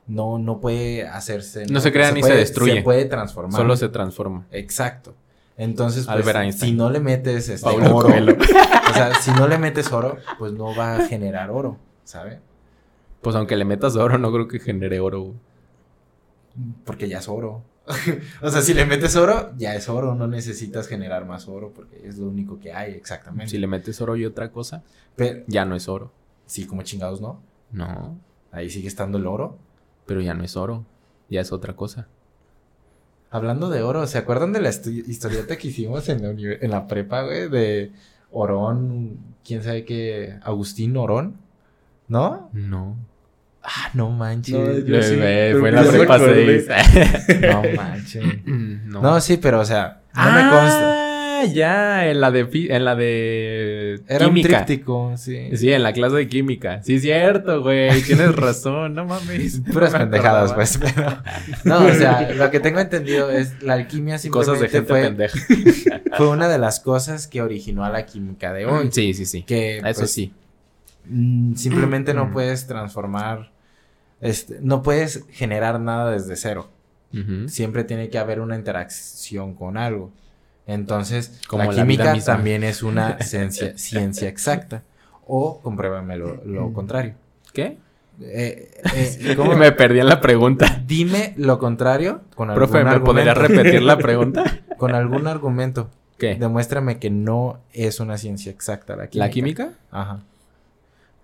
no, no puede hacerse. No se crea ni se destruye. Se puede transformar. Solo se transforma. Exacto. Entonces, pues, Albert Einstein. si no le metes este, oro, o sea, si no le metes oro, pues no va a generar oro, ¿sabe? Pues aunque le metas oro, no creo que genere oro. güey. Porque ya es oro. o sea, si le metes oro, ya es oro. No necesitas generar más oro porque es lo único que hay, exactamente. Si le metes oro y otra cosa, Pero, ya no es oro. sí, como chingados, ¿no? No, Ahí sigue estando el oro. pero ya no es oro. Ya es otra cosa. Hablando de oro, ¿se acuerdan de la historieta que hicimos en la, en la prepa, güey? De Orón, quién sabe qué, Agustín Orón, ¿no? No. Ah, no manches. No, yo sí, fue la me prepa acordé. 6. No manches. no. No, sí, pero o sea, no me consta. Ah, ya, en la de, en la de Era un química. tríptico, sí. Sí, en la clase de química. Sí, cierto, güey. Tienes razón, no mames. Puras pendejadas, pues. Pero... No, o sea, lo que tengo entendido es la alquimia Cosas de simplemente gente fue, pendeja. fue una de las cosas que originó a la química de hoy. Sí, sí, sí. Que Eso pues, sí. mm, simplemente no puedes transformar, este, no puedes generar nada desde cero. Siempre tiene que haber una interacción con algo. Entonces, Como la química también es una ciencia, ciencia exacta. O compruébame lo, lo contrario. ¿Qué? Eh, eh, ¿cómo? Me perdí en la pregunta. Dime lo contrario con algún Profe, ¿me podría argumento. repetir la pregunta? Con algún argumento. ¿Qué? Demuéstrame que no es una ciencia exacta la química. ¿La química? Ajá.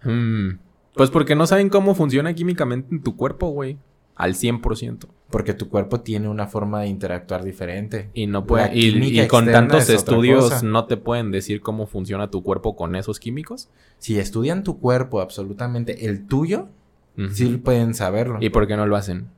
Mm, Pues porque no saben cómo funciona químicamente en tu cuerpo, güey. Al 100%. Porque tu cuerpo tiene una forma de interactuar diferente. Y no puede, y, y con tantos es estudios no te pueden decir cómo funciona tu cuerpo con esos químicos. Si estudian tu cuerpo absolutamente el tuyo, sí pueden saberlo. ¿Y por qué no lo hacen?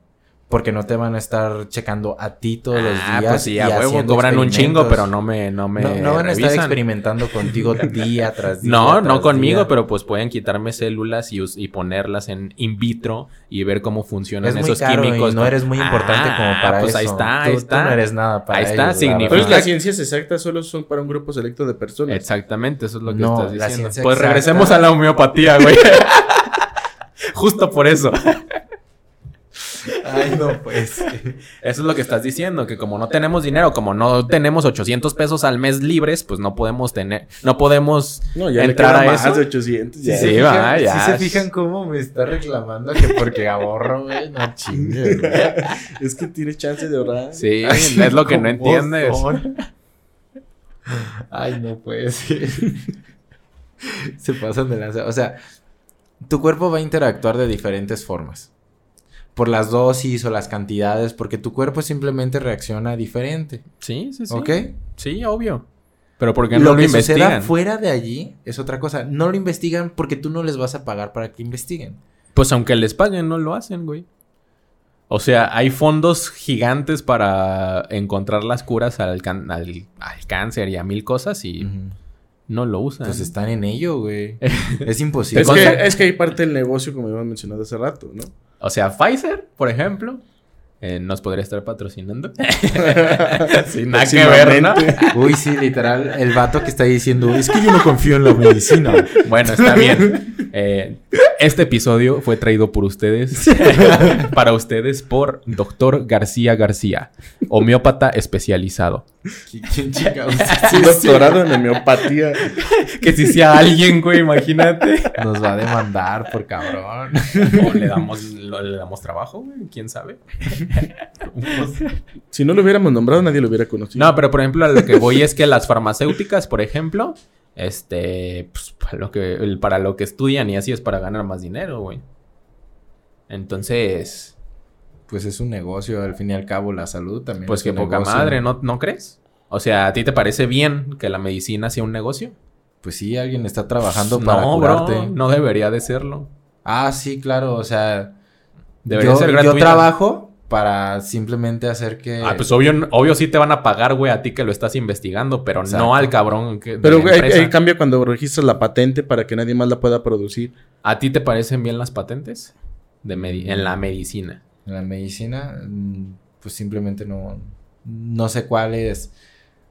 Porque no te van a estar checando a ti todos los ah, días. pues sí, y a huevo, cobran un chingo, pero no me, no me No, no van a estar experimentando contigo día tras día. No, no conmigo, día. pero pues pueden quitarme células y, y ponerlas en in vitro y ver cómo funcionan es muy esos caro químicos. y no eres muy importante Ah, como para pues eso. ahí está, ahí Tú- tú está. no eres nada para Ahí está, ellos, la significa- Pues verdad. las ciencias exactas solo son para un grupo selecto de personas. Exactamente, eso es lo que No, estás diciendo. Pues exacta- regresemos a la homeopatía, güey. Justo por eso. Ay, no, pues. Eso es lo que estás diciendo, que como no tenemos dinero, como no tenemos 800 pesos al mes libres, pues no podemos tener, no podemos No, ya entrar a más eso. de 800. ya. Sí, se va, ya. sí se fijan cómo me está reclamando que porque ahorro, güey. No chingues, güey. Es que tienes chance de ahorrar. Sí, es lo que no ¿Cómo entiendes. son? Ay, no puede ser. Se pasan de lanza. O sea, tu cuerpo va a interactuar de diferentes formas. Por las dosis o las cantidades, porque tu cuerpo simplemente reacciona diferente. Sí, sí, sí. ¿Ok? Sí, obvio. Pero ¿por qué lo no lo, que suceda investigan? fuera de allí es otra cosa. No lo investigan porque tú no les vas a pagar para que investiguen. Pues aunque les paguen, no lo hacen, güey. O sea, hay fondos gigantes para encontrar las curas al, can- al- al cáncer y a mil cosas y no lo usan. Pues están en ello, güey. es imposible. Es que, es que hay parte del negocio, como habíamos mencionado hace rato, ¿no? O sea, Pfizer, por ejemplo, eh, nos podría estar patrocinando. Sin nada que ver, ¿no? Uy, sí, literal, el vato que está diciendo, es que yo no confío en la medicina. Bueno, está bien. Eh, este episodio fue traído por ustedes, para ustedes, por Doctor García García, homeópata especializado. ¿Quién chingados? Un doctorado en homeopatía. Que si sea alguien, güey, imagínate. Nos va a demandar por cabrón. O le damos, lo- le damos trabajo, güey, quién sabe. Si no lo hubiéramos nombrado, nadie lo hubiera conocido. No, pero por ejemplo, a lo que voy es que las farmacéuticas, por ejemplo, este, pues, para lo que, el- para lo que estudian y así es para ganar más dinero, güey. Entonces, Pues es un negocio, al fin y al cabo, la salud también. pues es que un poca negocio. madre, ¿no, ¿no crees? O sea, ¿a ti te parece bien que la medicina sea un negocio? Pues sí, alguien está trabajando para no, curarte. bro, no debería de serlo. Ah, sí, claro, o sea, Debería yo, ser yo gratuito. trabajo para simplemente hacer que... Ah, pues obvio, obvio sí te van a pagar, güey, a ti que lo estás investigando, pero Exacto. no al cabrón que de Pero hay, cambia cuando registras la patente para que nadie más la pueda producir. ¿A ti te parecen bien las patentes? De en la medicina. En la medicina, mm, pues simplemente no, no sé cuáles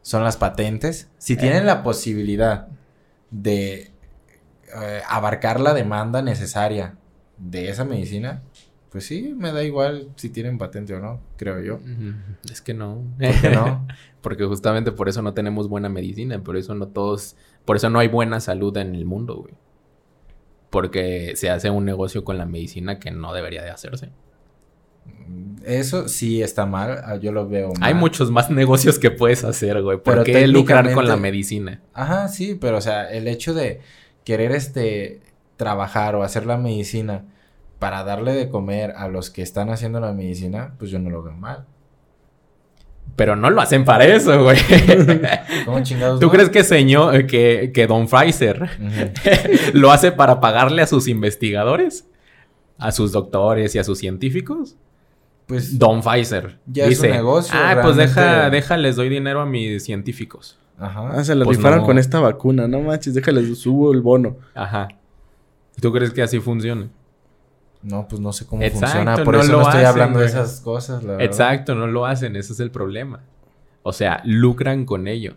son las patentes. Si tienen la posibilidad de eh, abarcar la demanda necesaria de esa medicina, pues sí, me da igual si tienen patente o no, creo yo. Es que no. ¿Por qué no? Porque justamente por eso no tenemos buena medicina, por eso no todos, por eso no hay buena salud en el mundo, güey. Porque se hace un negocio con la medicina que no debería de hacerse. Eso sí está mal, ah, yo lo veo mal. Hay muchos más negocios que puedes hacer, güey. ¿Por Pero qué lucrar con la medicina? Ajá, sí, pero o sea, el hecho de querer este trabajar o hacer la medicina para darle de comer a los que están haciendo la medicina, pues yo no lo veo mal. Pero no lo hacen para eso, güey. ¿Cómo chingados? ¿Tú no? crees que señor, que, que Don Pfizer lo hace para pagarle a sus investigadores? a sus doctores y a sus científicos. Pues Don Pfizer. Ya es un dice, negocio, Ah, pues deja, realmente". deja, les doy dinero a mis científicos. Ajá. Ah, se la Pues rifaron no. con esta vacuna. No manches, déjales, subo el bono. Ajá. ¿Tú crees que así funciona? No, pues no sé cómo Exacto, funciona. Por no eso lo no estoy hacen, hablando de esas cosas, la verdad. Exacto, no lo hacen, ese es el problema. O sea, lucran con ello.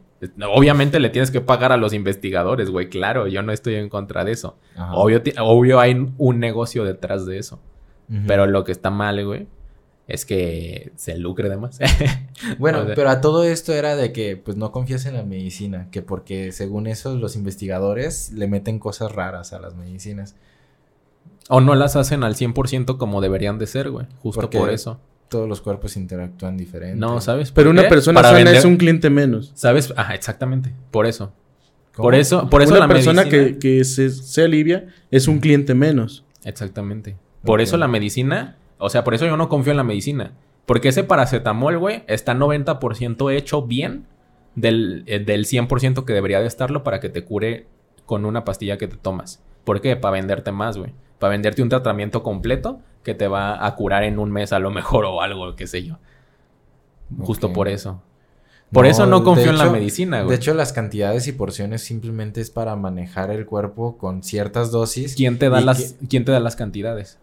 Obviamente le tienes que pagar a los investigadores, güey, claro, yo no estoy en contra de eso. Ajá. Obvio, obvio hay un negocio detrás de eso. Pero lo que está mal, güey, es que se lucre de más. Bueno, o sea- pero a todo esto era de que pues no confías en la medicina, que porque según eso los investigadores le meten cosas raras a las medicinas. O no las hacen al 100% como deberían de ser, güey. Justo Porque por eso. Todos los cuerpos interactúan diferente. No, ¿sabes? Pero una qué? persona Para sana vender- es un cliente menos. ¿Sabes? Ajá, exactamente. Por eso. ¿Cómo? Por eso, por eso una la persona medicina... que, que se, se alivia es un cliente menos. Exactamente. Por eso la medicina, o sea, por eso yo no confío en la medicina. Porque ese paracetamol, güey, está 90% hecho bien del, eh, del 100% que debería de estarlo para que te cure con una pastilla que te tomas. ¿Por qué? Para venderte más, güey. Para venderte un tratamiento completo que te va a curar en un mes a lo mejor o algo, qué sé yo. Justo por eso. Por eso no confío en la medicina, güey. De hecho, las cantidades y porciones simplemente es para manejar el cuerpo con ciertas dosis. ¿Quién te da las, que- ¿quién te da las cantidades?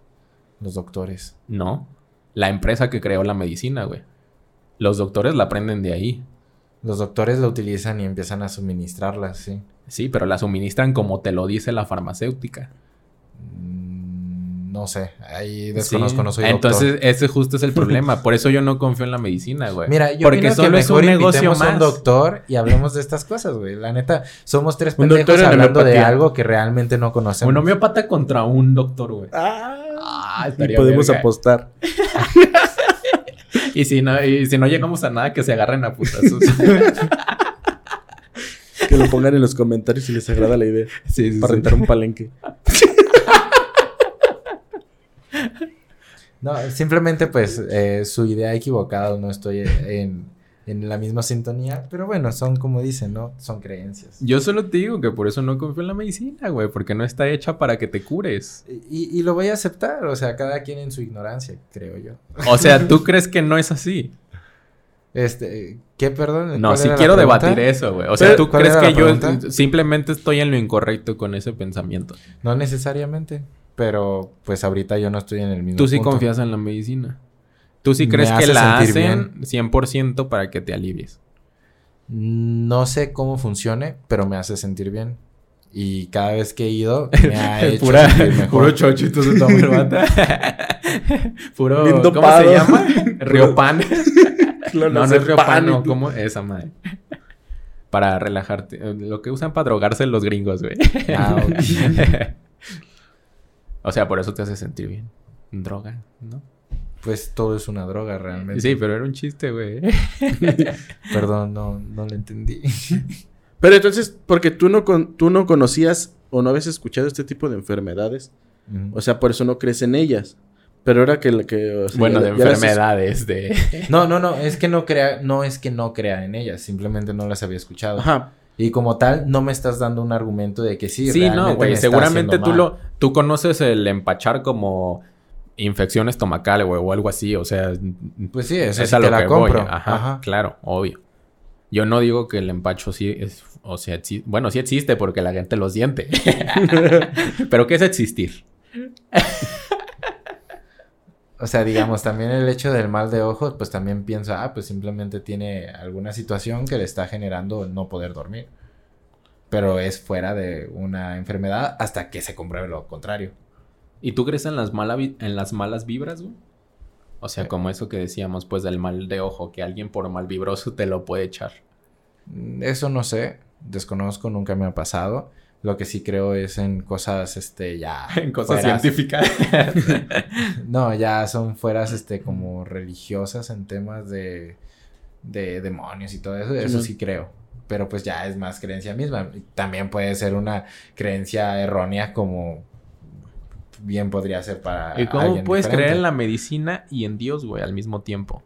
Los doctores. No. La empresa que creó la medicina, güey. Los doctores la aprenden de ahí. Los doctores la utilizan y empiezan a suministrarla, sí. Sí, pero la suministran como te lo dice la farmacéutica. Mm, No sé, ahí desconozco, Sí. no soy Entonces, doctor. ese justo es el problema. Por eso yo no confío en la medicina, güey. Mira, yo Porque solo que es mejor un negocio a más. un doctor y hablemos de estas cosas, güey. La neta, somos tres Un pendejos hablando de algo que realmente no conocemos. Un homeópata contra un doctor, güey. Ah, y estaría podemos verga. apostar. Y si no, y si no llegamos a nada, que se agarren a putazos. Que lo pongan en los comentarios si les agrada la idea. sí, sí, Para sí. rentar un palenque. No, simplemente pues eh, su idea equivocada, no estoy en, en la misma sintonía, pero bueno, son como dicen, ¿no? Son creencias. Yo solo te digo que por eso no confío en la medicina, güey. Porque no está hecha para que te cures. Y, y lo voy a aceptar, o sea, cada quien en su ignorancia, creo yo. O sea, ¿tú crees que no es así? Este, ¿qué, perdón? No, ¿Cuál sí quiero debatir eso, güey. O sea, ¿tú ¿cuál crees que yo simplemente estoy en lo incorrecto con ese pensamiento? No necesariamente, pero pues ahorita yo no estoy en el mismo Tú sí punto. confías en la medicina. Tú sí crees que la hacen 100% para que te alivies. No sé cómo funcione, pero me hace sentir bien. Y cada vez que he ido, me ha hecho sentir mejor. chochito se toma el bata. puro, Bien ¿cómo dopado. se llama? Río Pan. no, no es Río Pan, Pan, no. ¿Cómo? Esa madre. Para relajarte. Lo que usan para drogarse los gringos, güey. Ah, ok. O sea, por eso te hace sentir bien. Droga, ¿no? Pues todo es una droga realmente. Sí, pero era un chiste, güey. Perdón, no, no lo entendí. Pero entonces, porque tú no, con, tú no conocías o no habías escuchado este tipo de enfermedades, o sea, por eso no crees en ellas. Pero ahora que... que o sea, bueno, ya- de ya enfermedades, de... No, no, no, es que no crea, no es que no crea en ellas, simplemente no las había escuchado. Ajá. Y como tal, no me estás dando un argumento de que sí. Sí, realmente no, güey. Seguramente tú mal. lo... Tú conoces el empachar como infección estomacal, güey, o algo así. O sea, Pues sí, eso es sí a te lo la que voy. compro. Ajá, Ajá. claro, obvio. Yo no digo que el empacho sí es... O sea, bueno, sí existe porque la gente lo siente. Pero ¿qué es existir? O sea, digamos, también el hecho del mal de ojos, pues también pienso, ah, pues simplemente tiene alguna situación que le está generando no poder dormir. Pero es fuera de una enfermedad hasta que se compruebe lo contrario. ¿Y tú crees en las, mala en las malas vibras, güey? O sea, como eso que decíamos, pues, del mal de ojo, que alguien por mal vibroso te lo puede echar. Mm, Eso no sé, desconozco, nunca me ha pasado. Lo que sí creo es en cosas, este, ya... fueras- científicas. No, ya son fueras, este, como religiosas en temas de, de demonios y todo eso. Eso sí creo. Pero pues ya es más creencia misma. También puede ser una creencia errónea como bien podría ser para ¿Y cómo alguien puedes diferente. creer en la medicina y en Dios, güey, al mismo tiempo?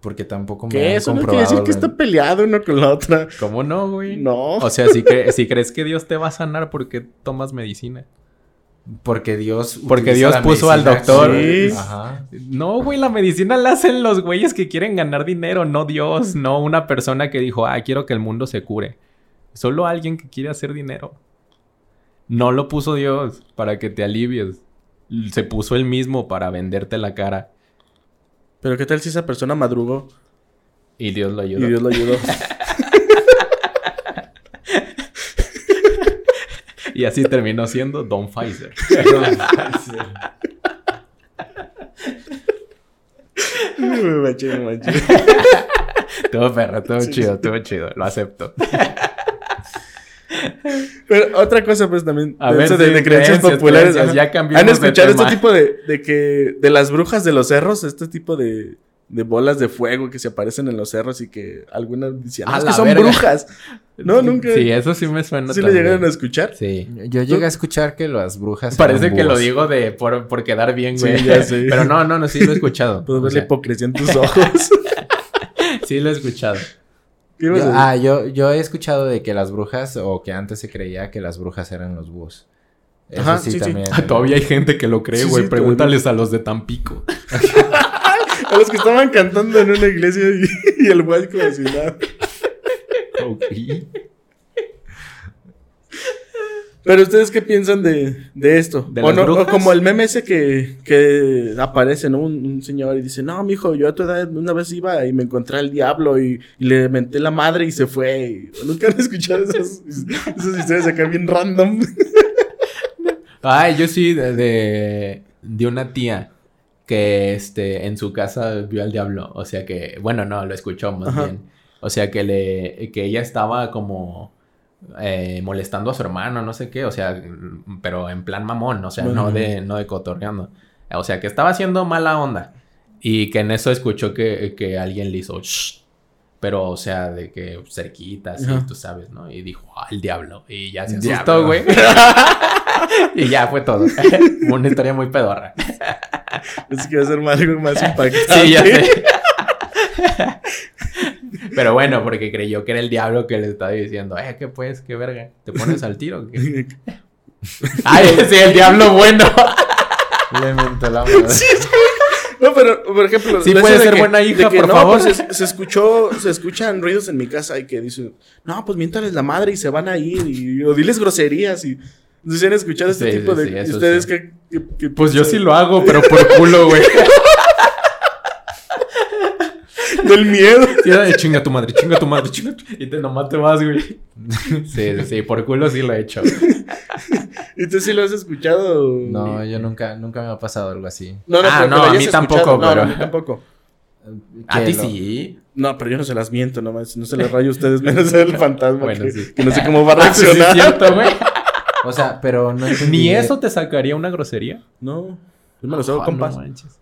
Porque tampoco me Que han eso no quiere decir que está peleado uno con la otra. ¿Cómo no, güey? No. O sea, si, cre- si crees que Dios te va a sanar porque tomas medicina. Porque Dios. Porque Dios puso al doctor. Sí. Ajá. No, güey, la medicina la hacen los güeyes que quieren ganar dinero, no Dios, no una persona que dijo, ah, quiero que el mundo se cure. Solo alguien que quiere hacer dinero. No lo puso Dios para que te alivies. Se puso él mismo para venderte la cara. Pero ¿qué tal si esa persona madrugó Y Dios lo y ayudó. Dios lo ayudó? Y así terminó siendo Don Pfizer. me manché, me manché. todo perro, todo Sí, chido, todo chido. Lo acepto. Pero otra cosa, pues también, A de, ver, eso de, sí, de creencias creencias, populares. creencias, ajá. ya cambiamos ¿Han de escuchado este tema. tipo de, de que, de las brujas de los cerros? Este tipo de, de bolas de fuego que se aparecen en los cerros y que algunas decían, "Ah, es que son verga". brujas. No, nunca. Sí, eso sí me suena. ¿Sí lo llegaron a escuchar? Sí. Yo llegué a escuchar que las brujas. Parece eran que lo digo de por, por quedar bien, Sí, güey. ya sé. Pero no, no, no, sí lo he escuchado. Puedo O ver la hipocresía en tus ojos. sí lo he escuchado. ¿Qué ibas Yo- a ah, yo, yo he escuchado de que las brujas, o que antes se creía que las brujas eran los búhos. Eso Ajá, sí, sí, sí. también. Ah, todavía hay gente que lo cree, güey. sí, Pregúntales a los de Tampico. A los que estaban cantando en una iglesia y, y el güey como si nada. Pero ustedes qué piensan de, de esto? ¿De o, no- o como el meme ese que, que aparece, ¿no? Un, un señor y dice, no, mijo, yo a tu edad una vez iba y me encontré al diablo y, y le menté la madre y se fue. ¿Nunca han escuchado esas, esas historias acá bien random? Ay, yo sí, de, de, de una tía que este, en su casa vio al diablo. O sea que, bueno, no, lo escuchó más Ajá. bien. O sea que le, que ella estaba como eh, molestando a su hermano, no sé qué. O sea, mm, pero en plan mamón, o sea, no de, no de cotorreando. O sea que estaba haciendo mala onda. Y que en eso escuchó que, que alguien le hizo "Shh". Pero, o sea, de que cerquita, así, tú sabes, ¿no? Y dijo, el diablo. Y ya se asustó, güey. y ya fue todo. Una historia muy pedorra. Es que va a ser algo más impactante. Sí, ya sé. Pero bueno, porque creyó que era el diablo que le estaba diciendo, eh, ¿qué pues? ¿Qué verga? ¿Te pones al tiro? o qué?" Ay, sí, el diablo bueno. Le mentó la madre. No, pero por ejemplo, Sí puede ser buena hija, de que por no, favor. pues, se, se escuchó, se escuchan ruidos en mi casa y que dicen, no, pues miéntales la madre y se van a ir y o diles groserías y no sé si han escuchado este Sí, tipo sí, de sí, ustedes sí. que, que- que Pues yo sí lo hago, pero por culo, güey. Del miedo. Sí, era de chinga tu madre, chinga tu madre, chinga tu... Y te nomás te vas, güey. Sí, sí, sí, por culo sí lo he hecho. ¿Y tú sí lo has escuchado? No, yo nunca, nunca me ha pasado algo así. No, no, Ah, no, a mí tampoco. No, pero- no, a mí tampoco. A ti lo- sí. No, pero yo no se las miento nomás, no se las rayo a ustedes menos el fantasma Bueno, que, sí. que no sé cómo va a Ah, sí, reaccionar. cierto, güey. O sea, pero no entendí. Ni eso te sacaría una grosería. No, yo me lo hago Ah, compas. No manches.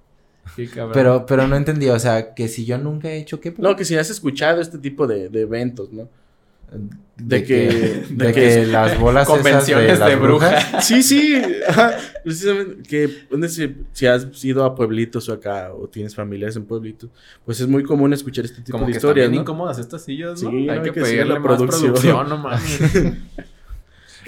Cabrón. Pero, pero no entendí, o sea, que si yo nunca he hecho qué. No, que si has escuchado este tipo de, de eventos, ¿no? de, de que, que- de, de que, que las bolas esas Convenciones las de brujas. Sí, sí. ajá, precisamente que ¿dónde se- si has ido a pueblitos o acá o tienes familiares en pueblitos, pues es muy común escuchar este tipo Como de que historias, están bien ¿no? incómodas estas sillas, ¿no? Sí, hay no, que que pedirle más producción. producción, no mames.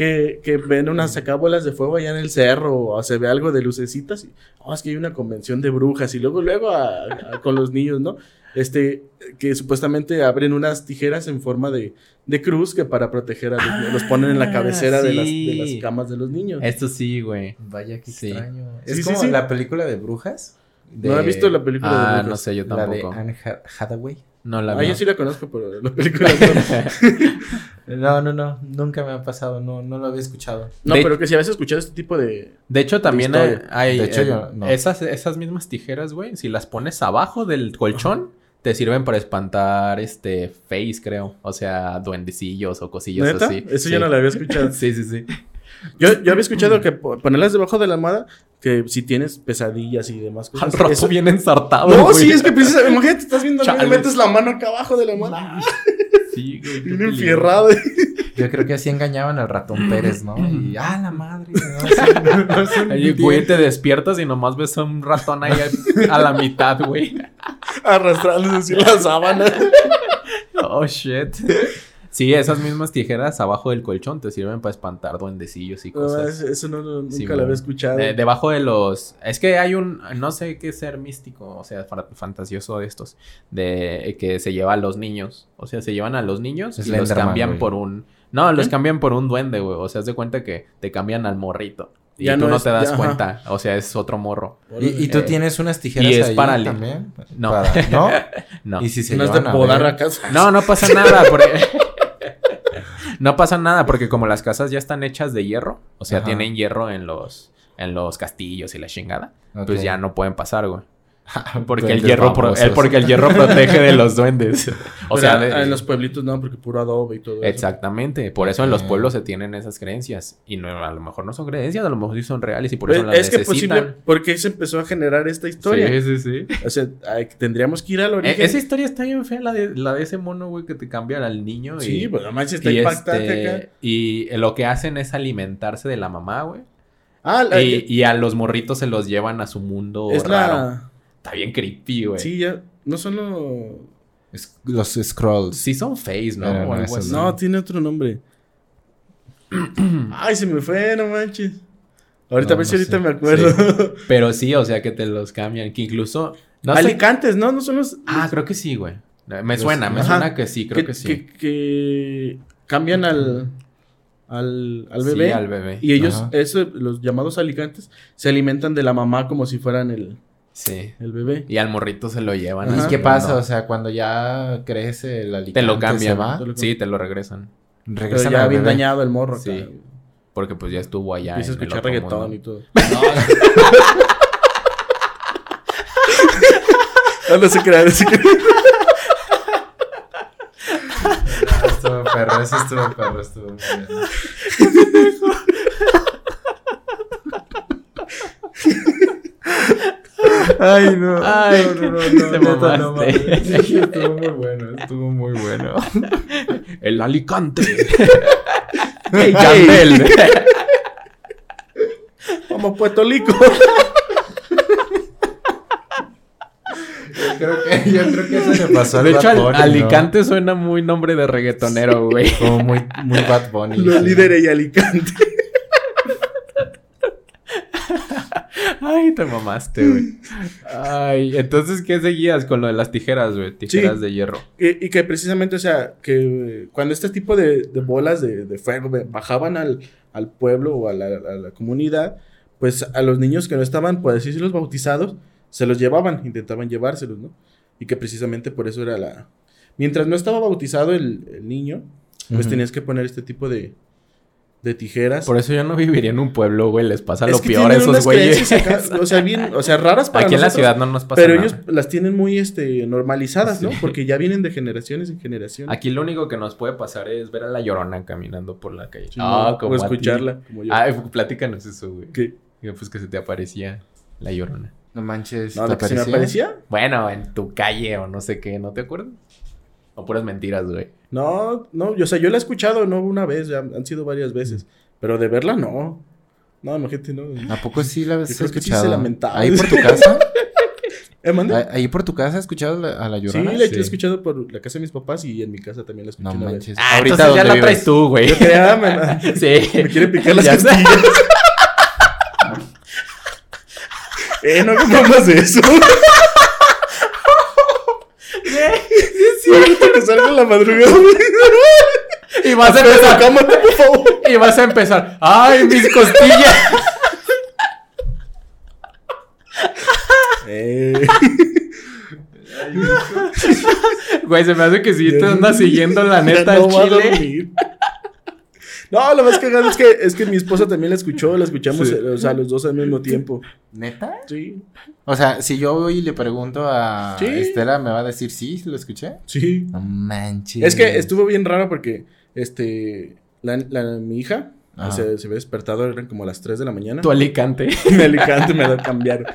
Que, que ven unas sacabolas de fuego allá en el cerro o se ve algo de lucecitas y oh, es que hay una convención de brujas y luego luego a- a- con los niños, ¿no? Este que supuestamente abren unas tijeras en forma de, de cruz que para proteger a los niños los ponen en la Ah, cabecera de, las, de las camas de los niños. Esto sí, güey. Vaya que Sí. extraño. Es sí, como sí. la película de brujas. ¿No has visto la película de Ah, brujas? no sé, yo La de. Anne Ha- Hathaway. No la Ah, vi. yo sí la conozco, pero la película no. No, no, no. Nunca me ha pasado. No, no lo había escuchado. No, De- pero que si habías escuchado este tipo de... De hecho, también hay, De hecho, eh, yo no. esas, esas mismas tijeras, güey, si las pones abajo del colchón, te sirven para espantar este face, creo. O sea, duendecillos o cosillas ¿Neta? así. Eso Sí. yo no lo había escuchado. Sí, sí, sí. Yo, yo había escuchado que po- ponerlas debajo de la almohada, que si tienes pesadillas y demás Al cosas. rato eso- bien ensartado, No, güey. sí, es que precisamente, imagínate, estás viendo y metes la mano acá abajo de la almohada. Sí, güey. Bien enfierrado. Yo creo que así engañaban al ratón Pérez, ¿no? Y, ah, la madre. No, güey, te despiertas y nomás ves a un ratón ahí a, a la mitad, güey. Arrastrándose así la sábana. Oh, shit. Sí, esas mismas tijeras abajo del colchón te sirven para espantar duendecillos y No, cosas. es- eso no, no- nunca Sí, lo había escuchado. De- debajo de los... Es que hay un... No sé qué ser místico, o sea, fa- fantasioso de estos. De que se lleva a los niños. O sea, se llevan a los niños y los cambian güey. por un... No, los ¿Qué? cambian por un duende, güey. O sea, haz de cuenta que te cambian al morrito. Y Ya tú no no es- te das ya, ajá. cuenta. O sea, es otro morro. ¿Y, y tú Eh, tienes unas tijeras y es ahí para también? No. Para- ¿No? No. ¿Y si se no es de ver? acaso. No, no pasa nada. Porque... no pasa nada porque como las casas ya están hechas de hierro, o sea, Ajá. tienen hierro en los, en los castillos y la chingada, pues ya no pueden pasar, güey. Porque el hierro, pro- babosos. el- porque el hierro protege de los duendes. O Pero sea, de- en los pueblitos no, porque puro adobe y todo eso. exactamente. Por eso en los Ok. pueblos se tienen esas creencias. Y no, a lo mejor no son creencias, a lo mejor sí son reales y por Pues, eso las es que posible, porque se empezó a generar esta historia. Sí, sí, sí. O sea, hay- tendríamos que ir al E- origen. esa historia está bien fea, la de, la de ese mono, güey, que te cambia al niño. y- Sí, pues además está y, impactante este, acá. y lo que hacen es alimentarse de la mamá, güey. Ah, la- Y, y a los morritos se los llevan a su mundo es raro. la. Está bien creepy, güey. Sí. Sí, ya. No son los. Es- los scrolls. son face, ¿no? Pero O no, esos. No, tiene otro nombre. Ay, se me fue, no manches. Ahorita No, a ver si no ahorita sé. me acuerdo. Pero sí, o sea, que te los cambian. Que incluso... No sé- Alicantes, ¿no? No son los. Ah, creo que sí, güey. Me Los- suena, me Ajá. suena que sí, creo que, sí. Que, que cambian al. Al, al Sí, bebé. al bebé. Y ellos, eso, los llamados alicantes, se alimentan de la mamá como si fueran el, Sí. el bebé. Y al morrito se lo llevan. Ajá. ¿Y qué pasa? mundo. O sea, cuando ya crece el alicante Te lo cambian. va, Te lo Sí, te lo regresan. Pero regresan ya al bien bebé. dañado el morro. Sí. acá. Porque pues ya estuvo allá. Empieza a escuchar reggaetón mundo. y todo. No, No, no se crean, no se crean. estuvo perro, eso estuvo perro, estuvo muy bien. Ay, no. Ay, no, no, no, te no, mamaste. no mames. Sí, estuvo muy bueno, estuvo muy bueno. El Alicante. ¡Ey, Yandel! Como Puerto Rico. Yo creo que, yo creo que eso le pasó De hecho, Bad al- Bunny, ¿no? Alicante suena muy nombre de reggaetonero, güey. Como muy, muy Bad Bunny. Los líderes y Alicante. Ay, te mamaste, güey. Ay, entonces, ¿qué seguías con lo de las tijeras, güey? Tijeras Sí. de hierro. Y, y que precisamente, o sea, que cuando este tipo de, de bolas de, de fuego bajaban al, al pueblo o a la, a la comunidad, pues a los niños que no estaban, por decirse los bautizados, se los llevaban, intentaban llevárselos, ¿no? Y que precisamente por eso era la... Mientras no estaba bautizado el, el niño, pues tenías que poner este tipo de, de tijeras. Por eso yo no viviría en un pueblo, güey. Les pasa Es lo que peor a esos güeyes. acá, o sea, bien, o sea, raras para Aquí en la ciudad no nos pasa Pero nada. ellos las tienen muy este normalizadas, ¿no? Porque ya vienen de generaciones en generaciones. Aquí lo único que nos puede pasar es ver a la llorona caminando por la calle. Sí, o a ti. escucharla, como yo. Ay, platícanos eso, güey. ¿Qué? Que, Pues que se te aparecía la llorona. No manches. No, ¿te de que se me aparecía. Bueno, en tu calle o no sé qué, ¿no te acuerdas? O puras mentiras, güey. No, no, yo, o sea, yo la he escuchado no una vez, ya han sido varias veces. Pero de verla, no. No, imagínate, no. ¿A poco sí la has que sí escuchado? se lamentaba. ¿Ahí por tu casa? ¿Eh? ¿Ahí- ¿Ahí por tu casa has escuchado la- a la Sí, llorona? la he Sí. escuchado por la casa de mis papás y en mi casa también la escuché No una vez. manches. Ah, Ahorita entonces ya ¿dónde la traes vives? tú, güey. Yo creía, me, Sí. me quiere picar las costillas. eh, no de eso. Ahorita que salga en la madrugada. Y vas a empezar. cámate, por favor. Y vas a empezar. ¡Ay, mis costillas! Eh. Güey, se me hace que sí te Ya- andas siguiendo la Ya neta no al chile. No, lo más cagado es que, es que mi esposa también la escuchó, la escuchamos, Sí. eh, o sea, los dos al mismo tiempo. ¿Neta? Sí, O sea, si yo voy y le pregunto a Sí. Estela, ¿me va a decir sí? ¿Lo escuché? sí. No manches. Es que estuvo bien raro porque, este, la, la- mi hija Se, se había despertado, eran como a las 3 de la mañana. Tu Alicante. En Alicante me la cambiaron.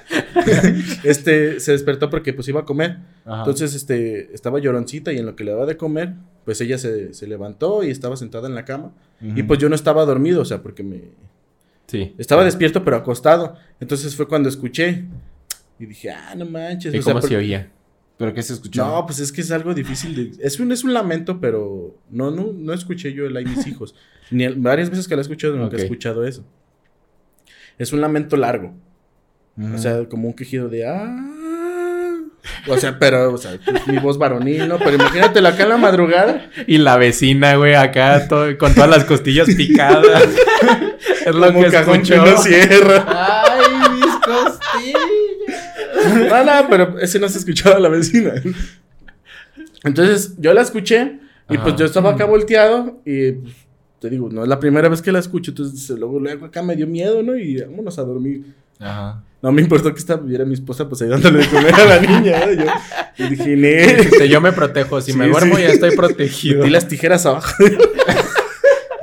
este, se despertó porque pues iba a comer. Ajá. Entonces, este, estaba lloroncita y en lo que le daba de comer, pues ella se, se levantó y estaba sentada en la cama. Y pues yo no estaba dormido, o sea, porque me, Sí. Estaba despierto pero acostado. Entonces fue cuando escuché. Y dije, ah, no manches. ¿Y o cómo se oía? ¿Pero qué se escuchó? No, pues es que es algo difícil de... Es un, es un lamento, pero no, no, no escuché yo el ay mis hijos. Ni el- varias veces que lo he escuchado, nunca Ok. he escuchado eso. Es un lamento largo. O sea, como un quejido de... Ah. O sea, pero, o sea, pues, mi voz varonil, ¿no? Pero imagínatelo acá en la madrugada. Y la vecina, güey, acá todo- con todas las costillas picadas. es lo Como que cajón que escuchó. no cierra. ¡Ay, mis costillas! No, no, pero ese no se escuchaba a la vecina. Entonces, yo la escuché y pues Ajá. yo estaba acá volteado y pues, te digo, no es la primera vez que la escucho, entonces luego, luego acá me dio miedo, ¿no? Y vámonos a dormir. Ajá. No me importó que estuviera mi esposa pues ahí dándole de comer a la niña, ¿no? Yo, yo dije, "Ne". Dijiste, yo me protejo. Si me duermo sí. ya estoy protegido. Metí las tijeras abajo.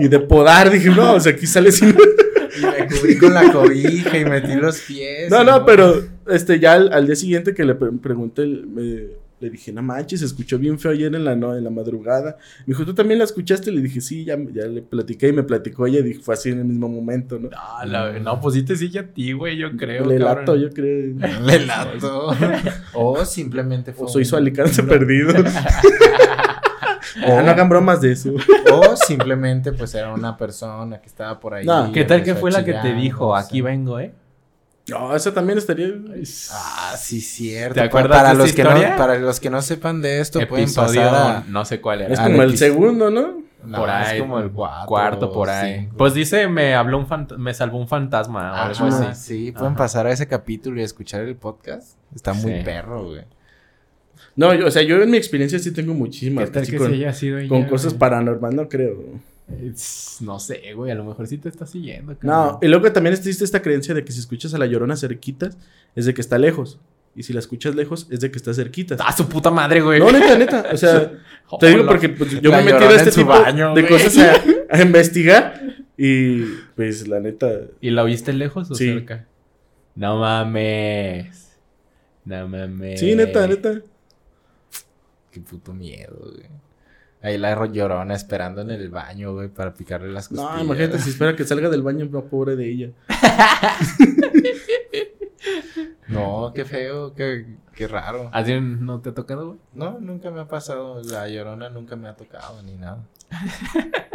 y de podar, dije, no, o sea, aquí sale sin... Y me cubrí con la cobija y metí los pies. No, no, pero este ya al, al día siguiente que le pre- pregunté, me- le dije, no manches, se escuchó bien feo ayer en la, no, en la madrugada. Me dijo, ¿tú también la escuchaste? Le dije, sí, ya, ya le platiqué y me platicó ella. Y fue así en el mismo momento, ¿no? Ah, la- no, pues sí te sigue a ti, güey, yo creo. le cabrón. lato, yo creo. Le lato. o simplemente fue. O soy su alicante perdido. O, Ah, no hagan bromas de eso. o simplemente, pues era una persona que estaba por ahí. No. ¿Qué tal que fue la que te dijo? no Aquí vengo, ¿eh? No, eso también estaría. Ah, sí, cierto. ¿Te acuerdas para de los que no? Para los que no sepan de esto, pueden Episodio, pasar a. no sé cuál era. Es como el segundo, ¿no? No, por ahí. Es como el cuarto. Cuarto por ahí. cinco. Pues dice, me habló un me salvó un fantasma o Ah, algo así. sí, pueden Ajá. pasar a ese capítulo y escuchar el podcast. Está muy Sí. perro, güey. No, yo, o sea, yo en mi experiencia sí tengo muchísimas. ¿Qué tal que con, se haya sido ella, con cosas güey? paranormal, no creo. No sé, güey, a lo mejor sí te está siguiendo. No, y luego también existe esta creencia de que si escuchas a la llorona cerquitas, es de que está lejos. Y si la escuchas lejos, es de que está cerquita. ¡Ah, su puta madre, güey! No, neta, neta. O sea, te digo porque pues, yo me he metido a este tipo baño, de güey. cosas a, a investigar. Y pues la neta. ¿Y la oíste lejos o Sí. cerca? No mames. No mames. Sí, neta, neta. Qué puto miedo, güey. Ahí la ro- llorona esperando en el baño, güey, para picarle las costillas. No, imagínate si espera que salga del baño, no, pobre de ella. No, qué feo, qué, qué raro. ¿A ti no te ha tocado, güey? No, nunca me ha pasado. La llorona nunca me ha tocado ni nada.